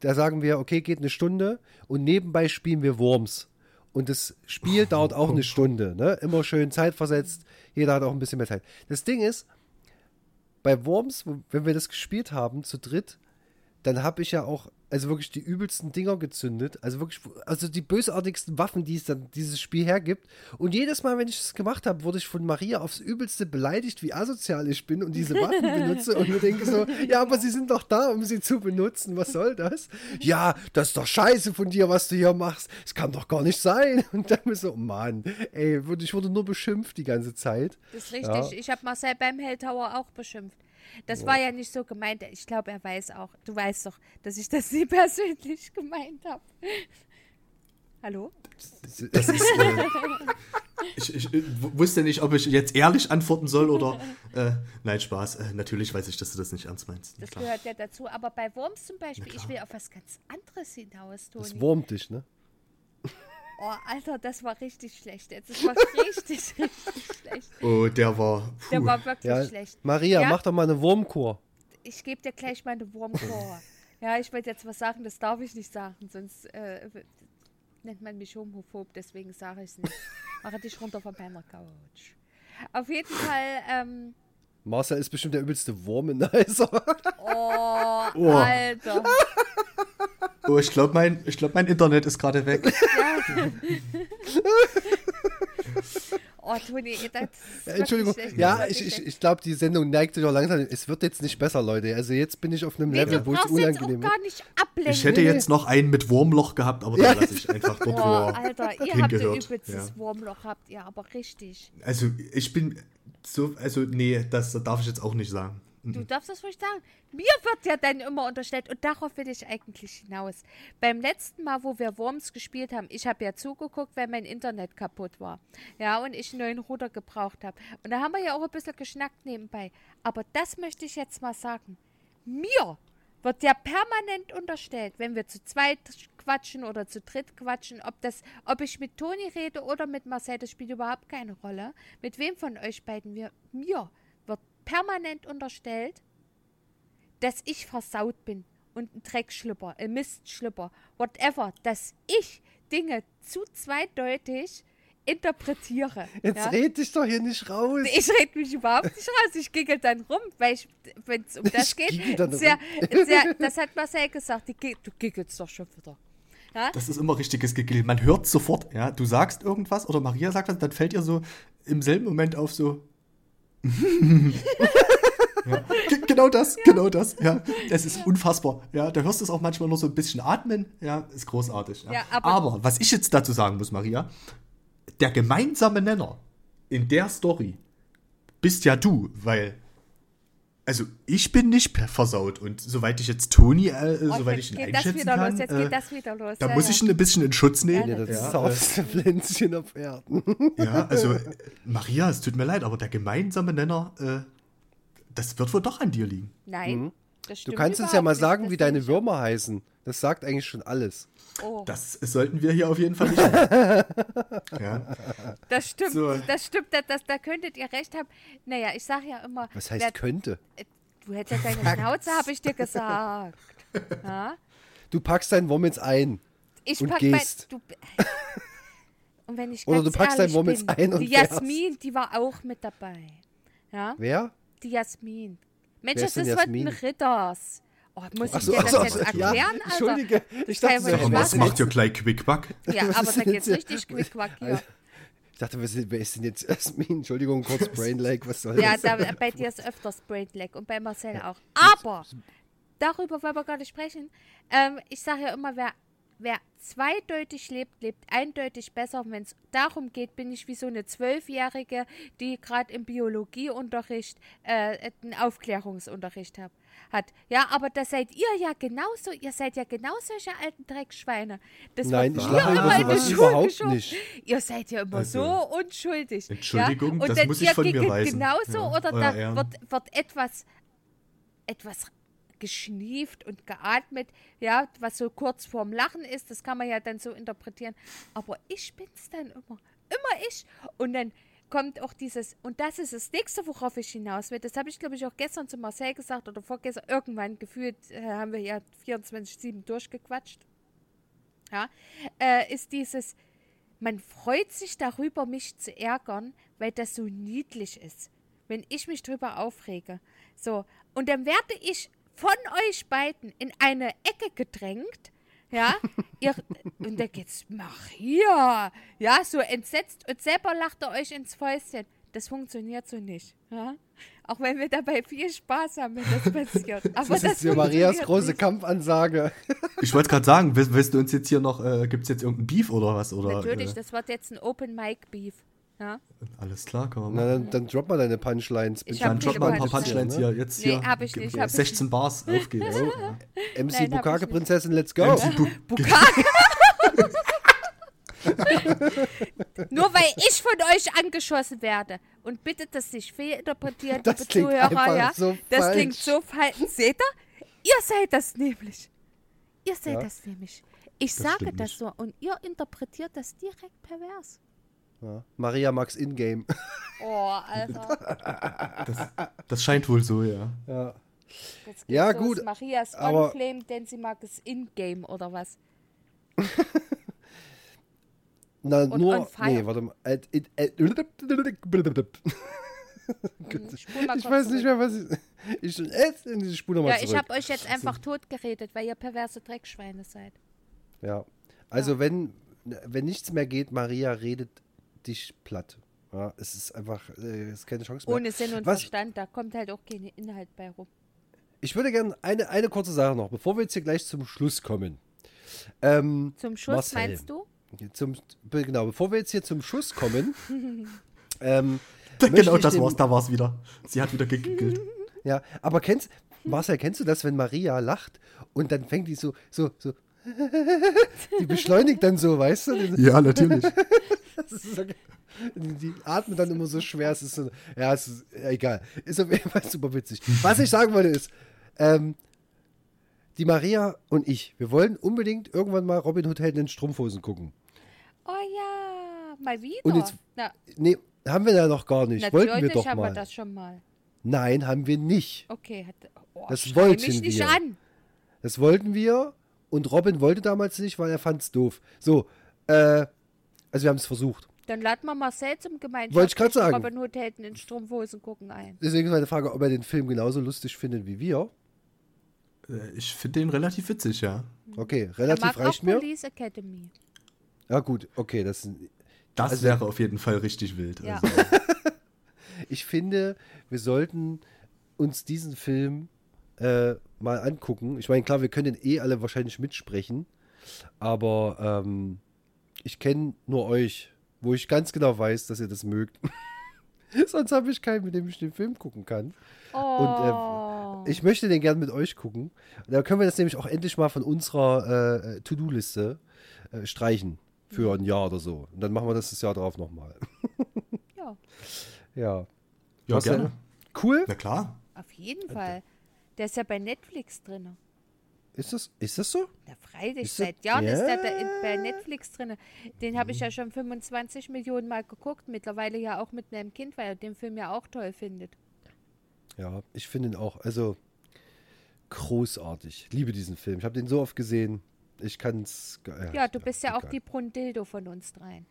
da sagen wir, okay, geht eine Stunde und nebenbei spielen wir Worms. Und das Spiel dauert auch eine Stunde, ne? Immer schön zeitversetzt. Jeder hat auch ein bisschen mehr Zeit. Das Ding ist, bei Worms, wo- wenn wir das gespielt haben, zu dritt, dann habe ich ja auch, also wirklich die übelsten Dinger gezündet. Also wirklich, also die bösartigsten Waffen, die es dann dieses Spiel hergibt. Und jedes Mal, wenn ich das gemacht habe, wurde ich von Maria aufs Übelste beleidigt, wie asozial ich bin und diese Waffen benutze. Und mir denke so, ja, aber sie sind doch da, um sie zu benutzen. Was soll das? Ja, das ist doch scheiße von dir, was du hier machst. Es kann doch gar nicht sein. Und dann mir so, Mann, ey, ich wurde nur beschimpft die ganze Zeit. Das ist richtig. Ja. Ich habe Marcel beim Helltower auch beschimpft. Das war ja nicht so gemeint. Ich glaube, er weiß auch. Du weißt doch, dass ich das nie persönlich gemeint habe. Hallo? Das ist, äh, ich, ich äh, wusste nicht, ob ich jetzt ehrlich antworten soll oder. Äh, nein, Spaß. Äh, natürlich weiß ich, dass du das nicht ernst meinst. Das Klar. gehört ja dazu. Aber bei Worms zum Beispiel, ich will auf was ganz anderes hinaus, Das Toni. wurmt dich, ne? Oh, Alter, das war richtig schlecht. jetzt. Das war richtig, richtig schlecht. Oh, der war. Puh. Der war wirklich Ja, schlecht. Maria, Ja? mach doch mal eine Wurmkur. Ich gebe dir gleich meine Wurmcore. ja, ich wollte jetzt was sagen, das darf ich nicht sagen, sonst äh, nennt man mich homophob, deswegen sage ich es nicht. Mache dich runter von meiner Couch. Auf jeden Fall, ähm, Marcel ist bestimmt der übelste Wurmenizer. oh, Oh. Alter. Oh, ich glaube, mein, ich glaub, mein Internet ist gerade weg. Ja. oh, Toni, das ist Entschuldigung. Ja, ist ich, ich, ich glaube, die Sendung neigt sich auch langsam. Es wird jetzt nicht besser, Leute. Also jetzt bin ich auf einem Nee, Level, wo es unangenehm ablenken. Ich hätte jetzt noch einen mit Wurmloch gehabt, aber Ja. dann lasse ich einfach dort, Boah, er Alter, ihr habt ein übelstes Ja. Wurmloch, habt ihr aber richtig. Also, ich bin so. Also, nee, das darf ich jetzt auch nicht sagen. Du darfst das ruhig sagen. Mir wird ja dann immer unterstellt und darauf will ich eigentlich hinaus. Beim letzten Mal, wo wir Worms gespielt haben, ich habe ja zugeguckt, weil mein Internet kaputt war. Ja, und ich einen neuen Router gebraucht habe. Und da haben wir ja auch ein bisschen geschnackt nebenbei. Aber das möchte ich jetzt mal sagen. Mir wird ja permanent unterstellt, wenn wir zu zweit quatschen oder zu dritt quatschen, ob das, ob ich mit Toni rede oder mit Marcel, das spielt überhaupt keine Rolle. Mit wem von euch beiden wir, mir permanent unterstellt, dass ich versaut bin und ein Dreckschlüpper, ein Mistschlüpper, whatever, dass ich Dinge zu zweideutig interpretiere. Jetzt ja? red dich doch hier nicht raus. Ich rede mich überhaupt nicht raus. Ich giggle dann rum, weil wenn es um das Ich geht, sehr, rum. sehr, das hat Marcel gesagt, die, du giggelst doch schon wieder. Ja? Das ist immer richtiges Gegil. Man hört sofort, ja, du sagst irgendwas oder Maria sagt was, dann fällt ihr so im selben Moment auf so. Ja. Ge- Genau das, genau das, ja. Das ist unfassbar. Ja, da hörst du es auch manchmal nur so ein bisschen atmen. Ja, ist großartig. Ja. Ja, aber- aber was ich jetzt dazu sagen muss, Maria, der gemeinsame Nenner in der Story bist ja du, weil. Also ich bin nicht versaut und soweit ich jetzt Toni, äh, Oh, soweit ich ihn geht das einschätzen wieder kann, los, jetzt äh, geht das wieder los. da ja, muss ja. ich ihn ein bisschen in Schutz nehmen. Ja, das Ja, saufste Pflänzchen auf Erden. Ja, also äh, Maria, es tut mir leid, aber der gemeinsame Nenner, äh, das wird wohl doch an dir liegen. Nein, das Du stimmt kannst uns ja mal sagen, Das wie deine Würmer heißen. Das sagt eigentlich schon alles. Oh, Das sollten wir hier auf jeden Fall nicht machen. ja. das stimmt, So. das stimmt, das, das, da könntet ihr recht haben. Naja, ich sage ja immer, Was heißt wer, könnte? du hättest ja deine Schnauze, habe ich dir gesagt. Ja? Du packst deinen Wurm jetzt ein. Ich Und pack gehst. Mein, du, und wenn ich Oder ganz du packst deinen Wurm jetzt bin, ein und Die fährst. Jasmin, die war auch mit dabei. Ja, Wer? die Jasmin. Mensch, Wer das ist ist Jasmin? den Ritters. Oh, muss ich so, dir das so, jetzt so, ja. erklären, Alter? Entschuldige, ich dachte, ja wir Aber sein. macht ihr gleich Quickback? Ja, aber da geht's jetzt- richtig quick hier. Ich dachte, ist, wer ist denn jetzt Jasmin? Entschuldigung, kurz Brain Lake, was soll Ja, das? da, bei dir ist öfters Brainlag und bei Marcel auch. Aber darüber wollen wir gar nicht sprechen. Ähm, ich sage ja immer, wer, wer zweideutig lebt, lebt eindeutig besser. Wenn es darum geht, bin ich wie so eine Zwölfjährige, die gerade im Biologieunterricht äh, einen Aufklärungsunterricht hab, hat. Ja, aber das seid ihr ja genauso. Ihr seid ja genau solche alten Dreckschweine. Das Nein, ich lache über immer in die sowas Schuhe überhaupt geschoben. nicht. Ihr seid ja immer Also, so unschuldig. Entschuldigung, ja? Und das dann muss ich von mir weisen. genauso Ja, oder euer da Ehren. wird, wird etwas, etwas geschnieft und geatmet, ja, was so kurz vorm Lachen ist, das kann man ja dann so interpretieren. Aber ich bin's dann immer. Immer ich. Und dann kommt auch dieses, und das ist das nächste, worauf ich hinaus will. Das habe ich, glaube ich, auch gestern zu Marcel gesagt oder vorgestern. Irgendwann gefühlt äh, haben wir ja 24-7 durchgequatscht. Ja, äh, ist dieses, man freut sich darüber, mich zu ärgern, weil das so niedlich ist. Wenn ich mich drüber aufrege. So. Und dann werde ich von euch beiden in eine Ecke gedrängt. Ja, ihr, und da geht's, Maria, ja, so entsetzt und selber lacht ihr euch ins Fäustchen. Das funktioniert so nicht. Ja? Auch wenn wir dabei viel Spaß haben, wenn das passiert. Aber Das das, ist ja Marias große nicht. Kampfansage. Ich wollte gerade sagen, willst, willst du uns jetzt hier noch, äh, gibt es jetzt irgendein Beef oder was? Oder, Natürlich, äh, das wird jetzt ein Open Mic Beef. Ja? alles klar, kann man Na, dann, dann drop mal deine Punchlines. Ich Dann drop mal ein paar Punchlines. Hier. Jetzt Nee, hier. hab ich nicht, hab ich 16 Bars, auf geht's. MC Nein, hab ich Bukake nicht. Prinzessin, let's go. MC Bu- Nur weil ich von euch angeschossen werde. Und bitte das nicht fehlinterpretieren, Das liebe klingt Zuhörer. Ja? so das falsch. klingt so falsch. Seht ihr? Ihr seid das nämlich. Ihr seid Ja. das nämlich. Ich sage stimmt das nicht. so und ihr interpretiert das direkt pervers. Ja. Maria Max Ingame. Oh, Alter. Das scheint wohl so, ja. Ja. Ja, los. gut, Marias On-Flame, denn sie mag es in-game oder was? Na, Und nur. Nee, warte mal. Äh, äh, äh, Hm, Ich kurz weiß nicht mehr, was ich. Ich in die Spur nochmal Ja, zurück. ich habe euch jetzt einfach tot geredet, weil ihr perverse Dreckschweine seid. Ja. Also wenn, wenn nichts mehr geht, Maria redet dich platt. Ja, es ist einfach, äh, es ist keine Chance mehr. Ohne Sinn und Was- Verstand, da kommt halt auch kein Inhalt bei rum. Ich würde gerne eine, eine kurze Sache noch, bevor wir jetzt hier gleich zum Schluss kommen. Ähm, Zum Schuss Marcel. meinst du? zum, genau, bevor wir jetzt hier zum Schuss kommen, ähm, genau das war's, da war's wieder. Sie hat wieder gegiggelt. Ja, aber kennst, Marcel, kennst du das, wenn Maria lacht und dann fängt die so, so, so, die beschleunigt dann so, weißt du? ja, natürlich. So, die, atmet dann immer so schwer. Es ist so, ja, es ist egal. Ist auf jeden Fall super witzig. Was ich sagen wollte ist, ähm, die Maria und ich, wir wollen unbedingt irgendwann mal Robin Hood Helden in Strumpfhosen gucken. Oh ja, mal wieder. Und jetzt- Na, Nee, haben wir da noch gar nicht. natürlich Wollten wir doch haben mal. wir das schon mal. Nein, haben wir nicht. Okay, hat, oh, Das wollten mich nicht wir. an. Das wollten wir und Robin wollte damals nicht, weil er fand es doof. So, Äh, also wir haben es versucht. Dann laden wir Marcel zum Gemeinschaft. Wollte ich grad sagen. Aber nur Täten in Strumpfhosen gucken ein. Deswegen ist meine Frage, ob er den Film genauso lustig findet wie wir. Äh, Ich finde den relativ witzig, ja. Okay, Er relativ mag reicht auch mir. Police Academy. Ja gut, okay, das Das Also- wäre auf jeden Fall richtig wild. Ja. Also, ich finde, wir sollten uns diesen Film äh, mal angucken. Ich meine, klar, wir können den eh alle wahrscheinlich mitsprechen, aber ähm, ich kenne nur euch, wo ich ganz genau weiß, dass ihr das mögt. Sonst habe ich keinen, mit dem ich den Film gucken kann. Oh. Ich möchte den gern mit euch gucken. Und da können wir das nämlich auch endlich mal von unserer äh, To-Do-Liste äh, streichen für ein Jahr oder so. Und dann machen wir das das Jahr drauf nochmal. ja, ja. ja, Was denn? gerne. Cool. Na klar. auf jeden Fall. Der ist ja bei Netflix drin. Ist das, ist das so? Der freilich, Ist das- seit Jahren ist der bei, Ja. in- bei Netflix drin. Den habe ich ja schon 25 Millionen Mal geguckt. Mittlerweile ja auch mit meinem Kind, weil er den Film ja auch toll findet. Ja, ich finde ihn auch, also großartig. Liebe diesen Film. Ich habe den so oft gesehen. Ich kann es. Ja, du bist ja auch die Brundildo von uns dreien.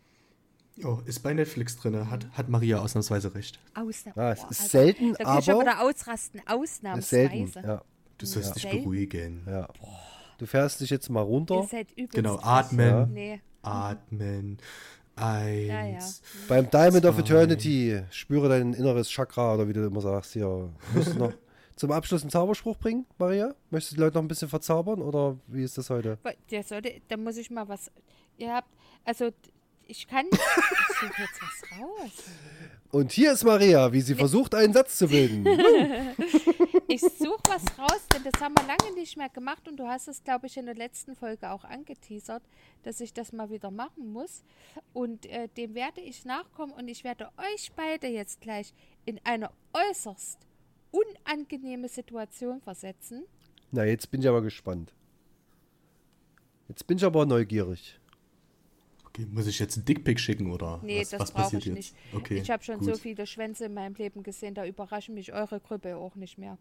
Jo, ist bei Netflix drin. Hat, hat Maria ausnahmsweise recht. Ausnahme. Ah, es ist selten, Da will ich aber aber da ausrasten. ist selten. Ausnahmsweise. Ja, Du sollst dich Selten. beruhigen. ja. Du fährst dich jetzt mal runter. Ihr seid übelst Genau, atmen. Ja. Nee. Atmen. Eins. Ja, ja. Beim Diamond of Zwei. Eternity spüre dein inneres Chakra oder wie du immer sagst hier. Du noch zum Abschluss einen Zauberspruch bringen, Maria? Möchtest du die Leute noch ein bisschen verzaubern oder wie ist das heute? Aber Der sollte, da muss ich mal was. Ihr habt, also ich kann. Ich suche jetzt was raus. Und hier ist Maria, wie sie versucht, einen Satz zu bilden. Ich suche was raus, denn das haben wir lange nicht mehr gemacht und du hast es, glaube ich, in der letzten Folge auch angeteasert, dass ich das mal wieder machen muss. Und äh, dem werde ich nachkommen und ich werde euch beide jetzt gleich in eine äußerst unangenehme Situation versetzen. Na, jetzt bin ich aber gespannt. Jetzt bin ich aber neugierig. Okay, muss ich jetzt einen Dickpick schicken oder Nee, was, das was brauche passiert ich jetzt? nicht. Okay, ich habe schon so gut. viele Schwänze in meinem Leben gesehen, da überraschen mich eure Krüppel auch nicht mehr.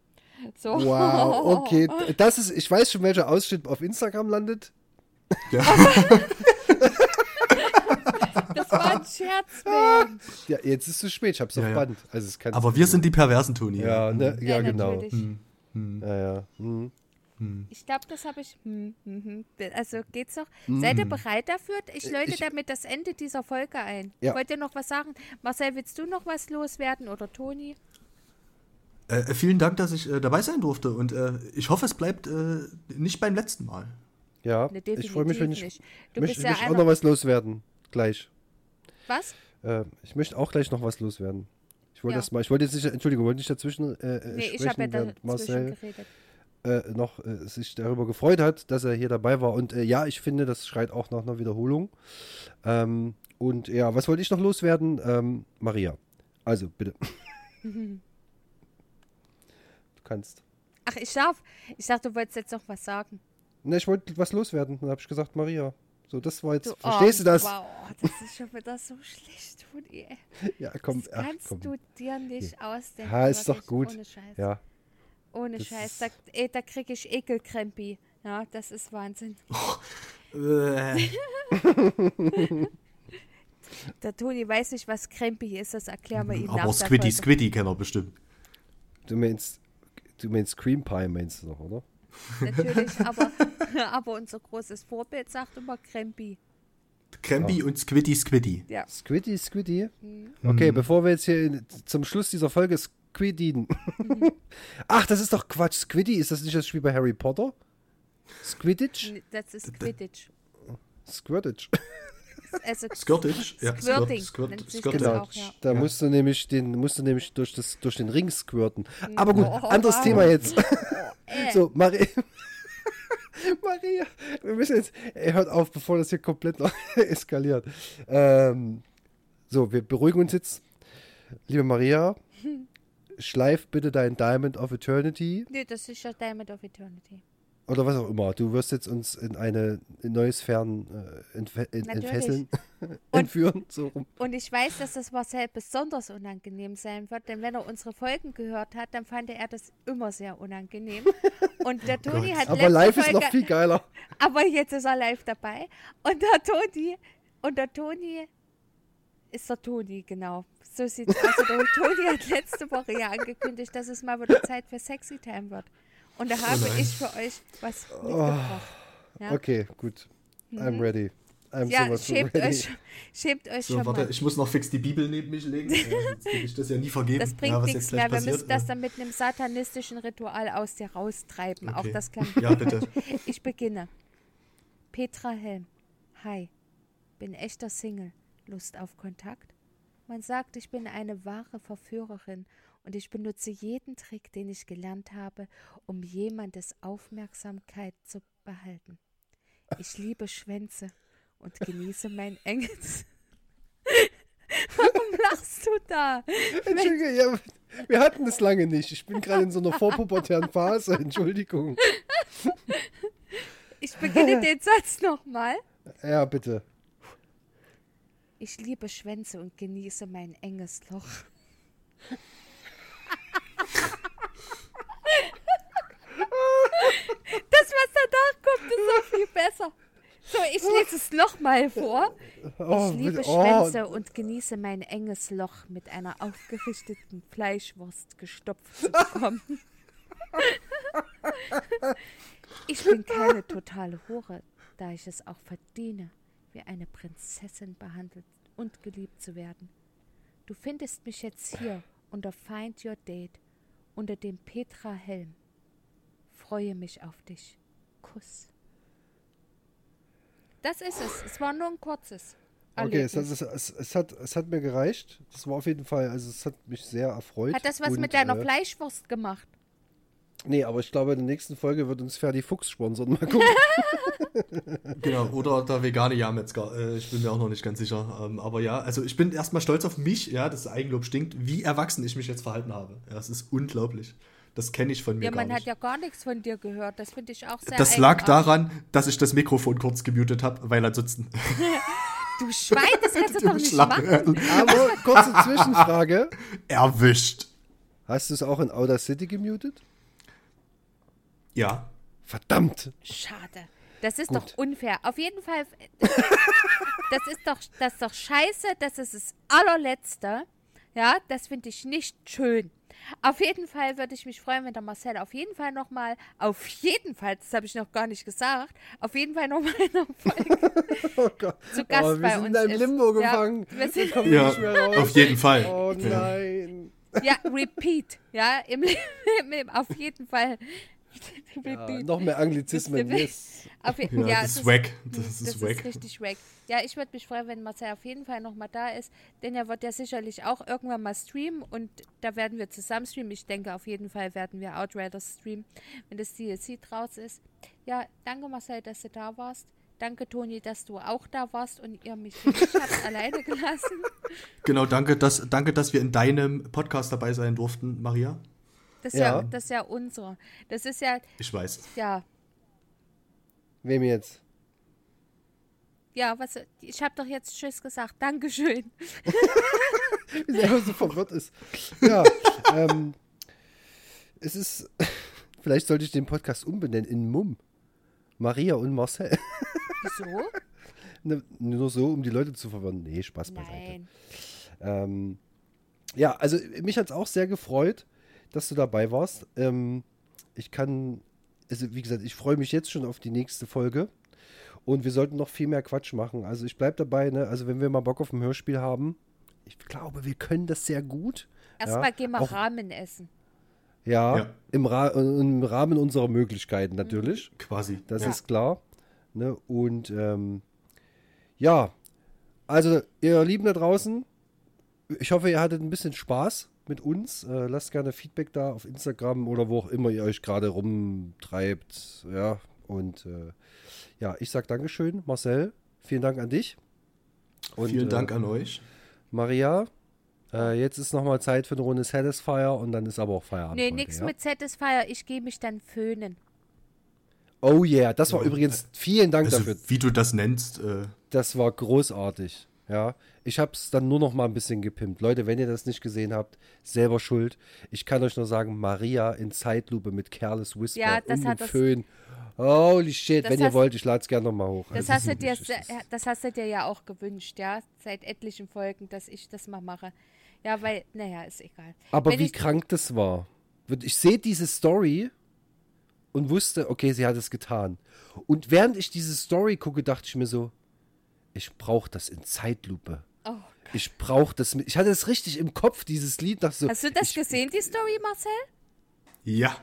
So. Wow, okay. Das ist, ich weiß schon, welcher Ausschnitt auf Instagram landet. Das war ein Scherz, Ben. Ja, jetzt ist es spät, ich hab's Ja, auf ja. Band. Also es Aber wir sind die perversen Toni. Ja, ne? ja, Ja, genau. natürlich. Ja, ja. Hm. Ich glaube, das habe ich. Hm, hm, hm. Also geht's noch? Seid ihr bereit dafür? Ich läute Ich- damit das Ende dieser Folge ein. Ja. Wollt ihr noch was sagen? Marcel, willst du noch was loswerden oder Toni? Äh, vielen Dank, dass ich äh, dabei sein durfte und äh, ich hoffe, es bleibt äh, nicht beim letzten Mal. Ja, Ne, ich freue mich, wenn ich, nicht. Du möchte, bist ja auch noch was loswerden. Gleich. Was? Äh, ich möchte auch gleich noch was loswerden. Ich wollte Ja. das mal, ich wollte jetzt nicht, Entschuldigung, wollte nicht dazwischen äh, äh, Nee, ich sprechen, habe ja dazwischen Marcel geredet. Äh, noch äh, sich darüber gefreut hat, dass er hier dabei war. Und äh, ja, ich finde, das schreit auch nach einer Wiederholung. Ähm, und ja, was wollte ich noch loswerden? Ähm, Maria. Also, bitte. du kannst. Ach, ich darf. Ich dachte, du wolltest jetzt noch was sagen. Ne, ich wollte was loswerden. Dann habe ich gesagt, Maria. So, das war jetzt. Du, verstehst oh, du das? Wow, das ist schon wieder so schlecht, Toni. ey. Ja, komm. Das Ach, kannst komm. du dir nicht ausdenken. Ja, ist doch gut. Ja. Ohne das Scheiß. Da, ey, da kriege ich Ekelkrempi. Ja, das ist Wahnsinn. Der Toni weiß nicht, was Krempi ist. Das erklären wir ihm nach aber Squiddy. Squiddy kennt er bestimmt. Du meinst, du meinst Cream Pie, meinst du noch, oder? Natürlich, aber, aber unser großes Vorbild sagt immer Krempi. Krempi und Squiddy, Squiddy. Ja. Squiddy, Squiddy. Mhm. Okay, bevor wir jetzt hier in, zum Schluss dieser Folge Squiddy. Mhm. Ach, das ist doch Quatsch. Squiddy, ist das nicht das Spiel bei Harry Potter? Squidditch? Das ist Quidditch. Squidditch. Also Squirtage? Ja, Squirting Squirt, Squirt, Genau. auch, ja. Da Ja. musst du nämlich den, musst du nämlich durch, das, durch den Ring squirten. Aber gut, Oh, anderes wow. Thema jetzt. Äh, so, Maria. Maria, wir müssen jetzt. Ey, hört auf, bevor das hier komplett noch eskaliert. Ähm, so, wir beruhigen uns jetzt. Liebe Maria, schleif bitte dein Diamond of Eternity nee, das ist ja Diamond of Eternity. oder was auch immer. Du wirst jetzt uns in eine in neue Sphären äh, entfesseln, entführen. So rum. Und ich weiß, dass das Marcel besonders unangenehm sein wird, denn wenn er unsere Folgen gehört hat, dann fand er das immer sehr unangenehm. Und der Toni hat Aber live ist Folge, noch viel geiler. aber jetzt ist er live dabei. Und der Toni Und der Toni ist der Toni, genau. So sieht aus. Der Toni hat letzte Woche ja angekündigt, dass es mal wieder Zeit für Sexy Time wird. Und da habe nein. ich für euch was mitgebracht. Ja? Okay, gut. I'm ready. I'm Ja, schämt ready. euch, schämt euch So, schon warte, mal. ich muss noch fix die Bibel neben mich legen. Sonst will ich das ja nie vergeben. Das bringt ja, was nichts jetzt mehr. Wir passiert, müssen das ne? dann mit einem satanistischen Ritual aus dir raustreiben. Auch Okay. das kann. Ja, bitte. Ich beginne. Petra Helm. Hi. Bin echter Single. Lust auf Kontakt? Man sagt, ich bin eine wahre Verführerin und ich benutze jeden Trick, den ich gelernt habe, um jemandes Aufmerksamkeit zu behalten. Ich liebe Schwänze und genieße mein enges. Warum lachst du da? Entschuldige, ja, wir hatten es lange nicht. Ich bin gerade in so einer vorpubertären Phase. Entschuldigung. Ich beginne den Satz nochmal. Ja, bitte. Ich liebe Schwänze und genieße mein enges Loch. Das, was danach kommt, ist so viel besser. So, ich lese es nochmal vor. Oh, Ich liebe bitte. oh, Schwänze und genieße mein enges Loch mit einer aufgerichteten Fleischwurst gestopft zu bekommen. Ich bin keine totale Hure, da ich es auch verdiene, wie eine Prinzessin behandelt und geliebt zu werden. Du findest mich jetzt hier unter Find Your Date unter dem Petra Helm. Freue mich auf dich. Kuss. Das ist es. Es war nur ein kurzes. Okay, es, Erlebnis. hat- es, es, es, hat, es hat mir gereicht. Das war auf jeden Fall, also es hat mich sehr erfreut. Hat das was Und, mit deiner äh, Fleischwurst gemacht? Nee, aber ich glaube, in der nächsten Folge wird uns Ferdi Fuchs sponsern. Mal gucken. Genau, oder der vegane Jahrmetzger. Äh, ich bin mir auch noch nicht ganz sicher. Ähm, aber ja, also ich bin erstmal stolz auf mich, ja, das Eigenlob stinkt, wie erwachsen ich mich jetzt verhalten habe. Ja, es ist unglaublich. Das kenne ich von mir Ja, gar man hat ja gar nichts von dir gehört. Das finde ich auch sehr das lag daran, dass ich das Mikrofon kurz gemutet habe, weil ansonsten. Du Schwein, das kannst du doch nicht machen. aber kurze Zwischenfrage. Erwischt. Hast du es auch in Outer City gemutet? Ja. Verdammt. Schade. Das ist Gut. doch unfair. Auf jeden Fall, das ist doch, das ist doch scheiße. Das ist das allerletzte. Ja, das finde ich nicht schön. Auf jeden Fall würde ich mich freuen, wenn der Marcel auf jeden Fall nochmal, auf jeden Fall, das habe ich noch gar nicht gesagt, auf jeden Fall nochmal in der Folge Oh Gott. zu Gast oh, wir bei sind uns in einem ist. Limbo Ja, gefangen. wir sind- kommen Ja, nicht mehr raus. auf jeden Fall. Oh nein. Ja, repeat. Ja, im, im, im, auf jeden Fall. Ja, noch mehr Anglizismen. Das- Yes. Auf, Ja, ja, das ist wack. Das Das ist ist wack. richtig wack. Ja, ich würde mich freuen, wenn Marcel auf jeden Fall nochmal da ist, denn er wird ja sicherlich auch irgendwann mal streamen und da werden wir zusammen streamen. Ich denke, auf jeden Fall werden wir Outriders streamen, wenn das DLC draus ist. Ja, danke Marcel, dass du da warst. Danke Toni, dass du auch da warst und ihr mich nicht habt alleine gelassen. Genau, danke dass, danke, dass wir in deinem Podcast dabei sein durften, Maria. Das ist ja, Ja. das ist ja unsere. Das ist ja, Ich weiß. ja, Wem jetzt? ja, was, ich habe doch jetzt Tschüss gesagt. Dankeschön. Wie er so verwirrt ist. Ja, ähm, es ist, vielleicht sollte ich den Podcast umbenennen in Mumm. Maria und Marcel. Wieso? Ne, Nur so, um die Leute zu verwirren. Nee, Spaß beiseite. Nein. Ähm, ja, also mich hat es auch sehr gefreut, dass du dabei warst. Ähm, ich kann, also wie gesagt, ich freue mich jetzt schon auf die nächste Folge. Und wir sollten noch viel mehr Quatsch machen. Also ich bleibe dabei, ne? Also wenn wir mal Bock auf ein Hörspiel haben, ich glaube, wir können das sehr gut. Erstmal gehen wir auch- Ramen essen. Ja, Ja. Im, Ra im Rahmen unserer Möglichkeiten natürlich. Quasi. Das ja. ist klar. Ne? Und ähm, ja, also ihr Lieben da draußen, ich hoffe, ihr hattet ein bisschen Spaß mit uns. Äh, lasst gerne Feedback da auf Instagram oder wo auch immer ihr euch gerade rumtreibt. Ja, und äh, ja, ich sag Dankeschön, Marcel. Vielen Dank an dich. Und, Vielen Dank äh, an euch. Maria. Äh, jetzt ist nochmal Zeit für eine Runde Satisfier und dann ist aber auch Feierabend. Nee, nix ja? mit Satisfier. Ich gehe mich dann föhnen. Oh yeah, das war Ja. übrigens, vielen Dank Also, dafür. wie du das nennst, äh, Das war großartig. Ja, ich habe es dann nur noch mal ein bisschen gepimpt. Leute, wenn ihr das nicht gesehen habt, selber schuld. Ich kann euch nur sagen, Maria in Zeitlupe mit Careless Whisper Ja, das und hat das- Föhn. Holy shit, wenn ihr wollt, ich lade es gerne nochmal hoch. Das Also, hast, dir, das hast du dir ja auch gewünscht, ja, seit etlichen Folgen, dass ich das mal mache. Ja, weil, naja, ist egal. Aber Wenn wie krank das war. Ich sehe diese Story und wusste, okay, sie hat es getan. Und während ich diese Story gucke, dachte ich mir so, ich brauche das in Zeitlupe. Oh. Ich brauche das. Ich hatte es richtig im Kopf, dieses Lied. So, Hast du das ich, gesehen, die Story, Marcel? Ja,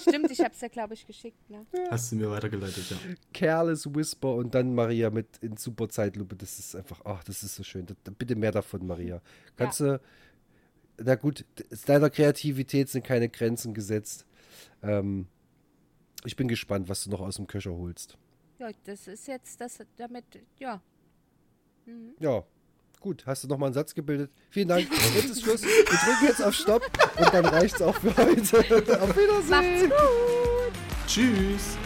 Stimmt, ich hab's ja, glaube ich, geschickt, ne? hast du mir weitergeleitet, ja. Careless Whisper und dann Maria mit in super Zeitlupe. Das ist einfach, ach, das ist so schön. Bitte mehr davon, Maria. Kannst du, na gut, deiner Kreativität sind keine Grenzen gesetzt. Ähm, ich bin gespannt, was du noch aus dem Köcher holst. Ja, das ist jetzt das damit, ja. Ja, gut. Hast du noch mal einen Satz gebildet? Vielen Dank. Jetzt ist Schluss. Wir drücken jetzt auf Stopp und dann reicht's auch für heute. auf Wiedersehen. Macht's gut! Tschüss.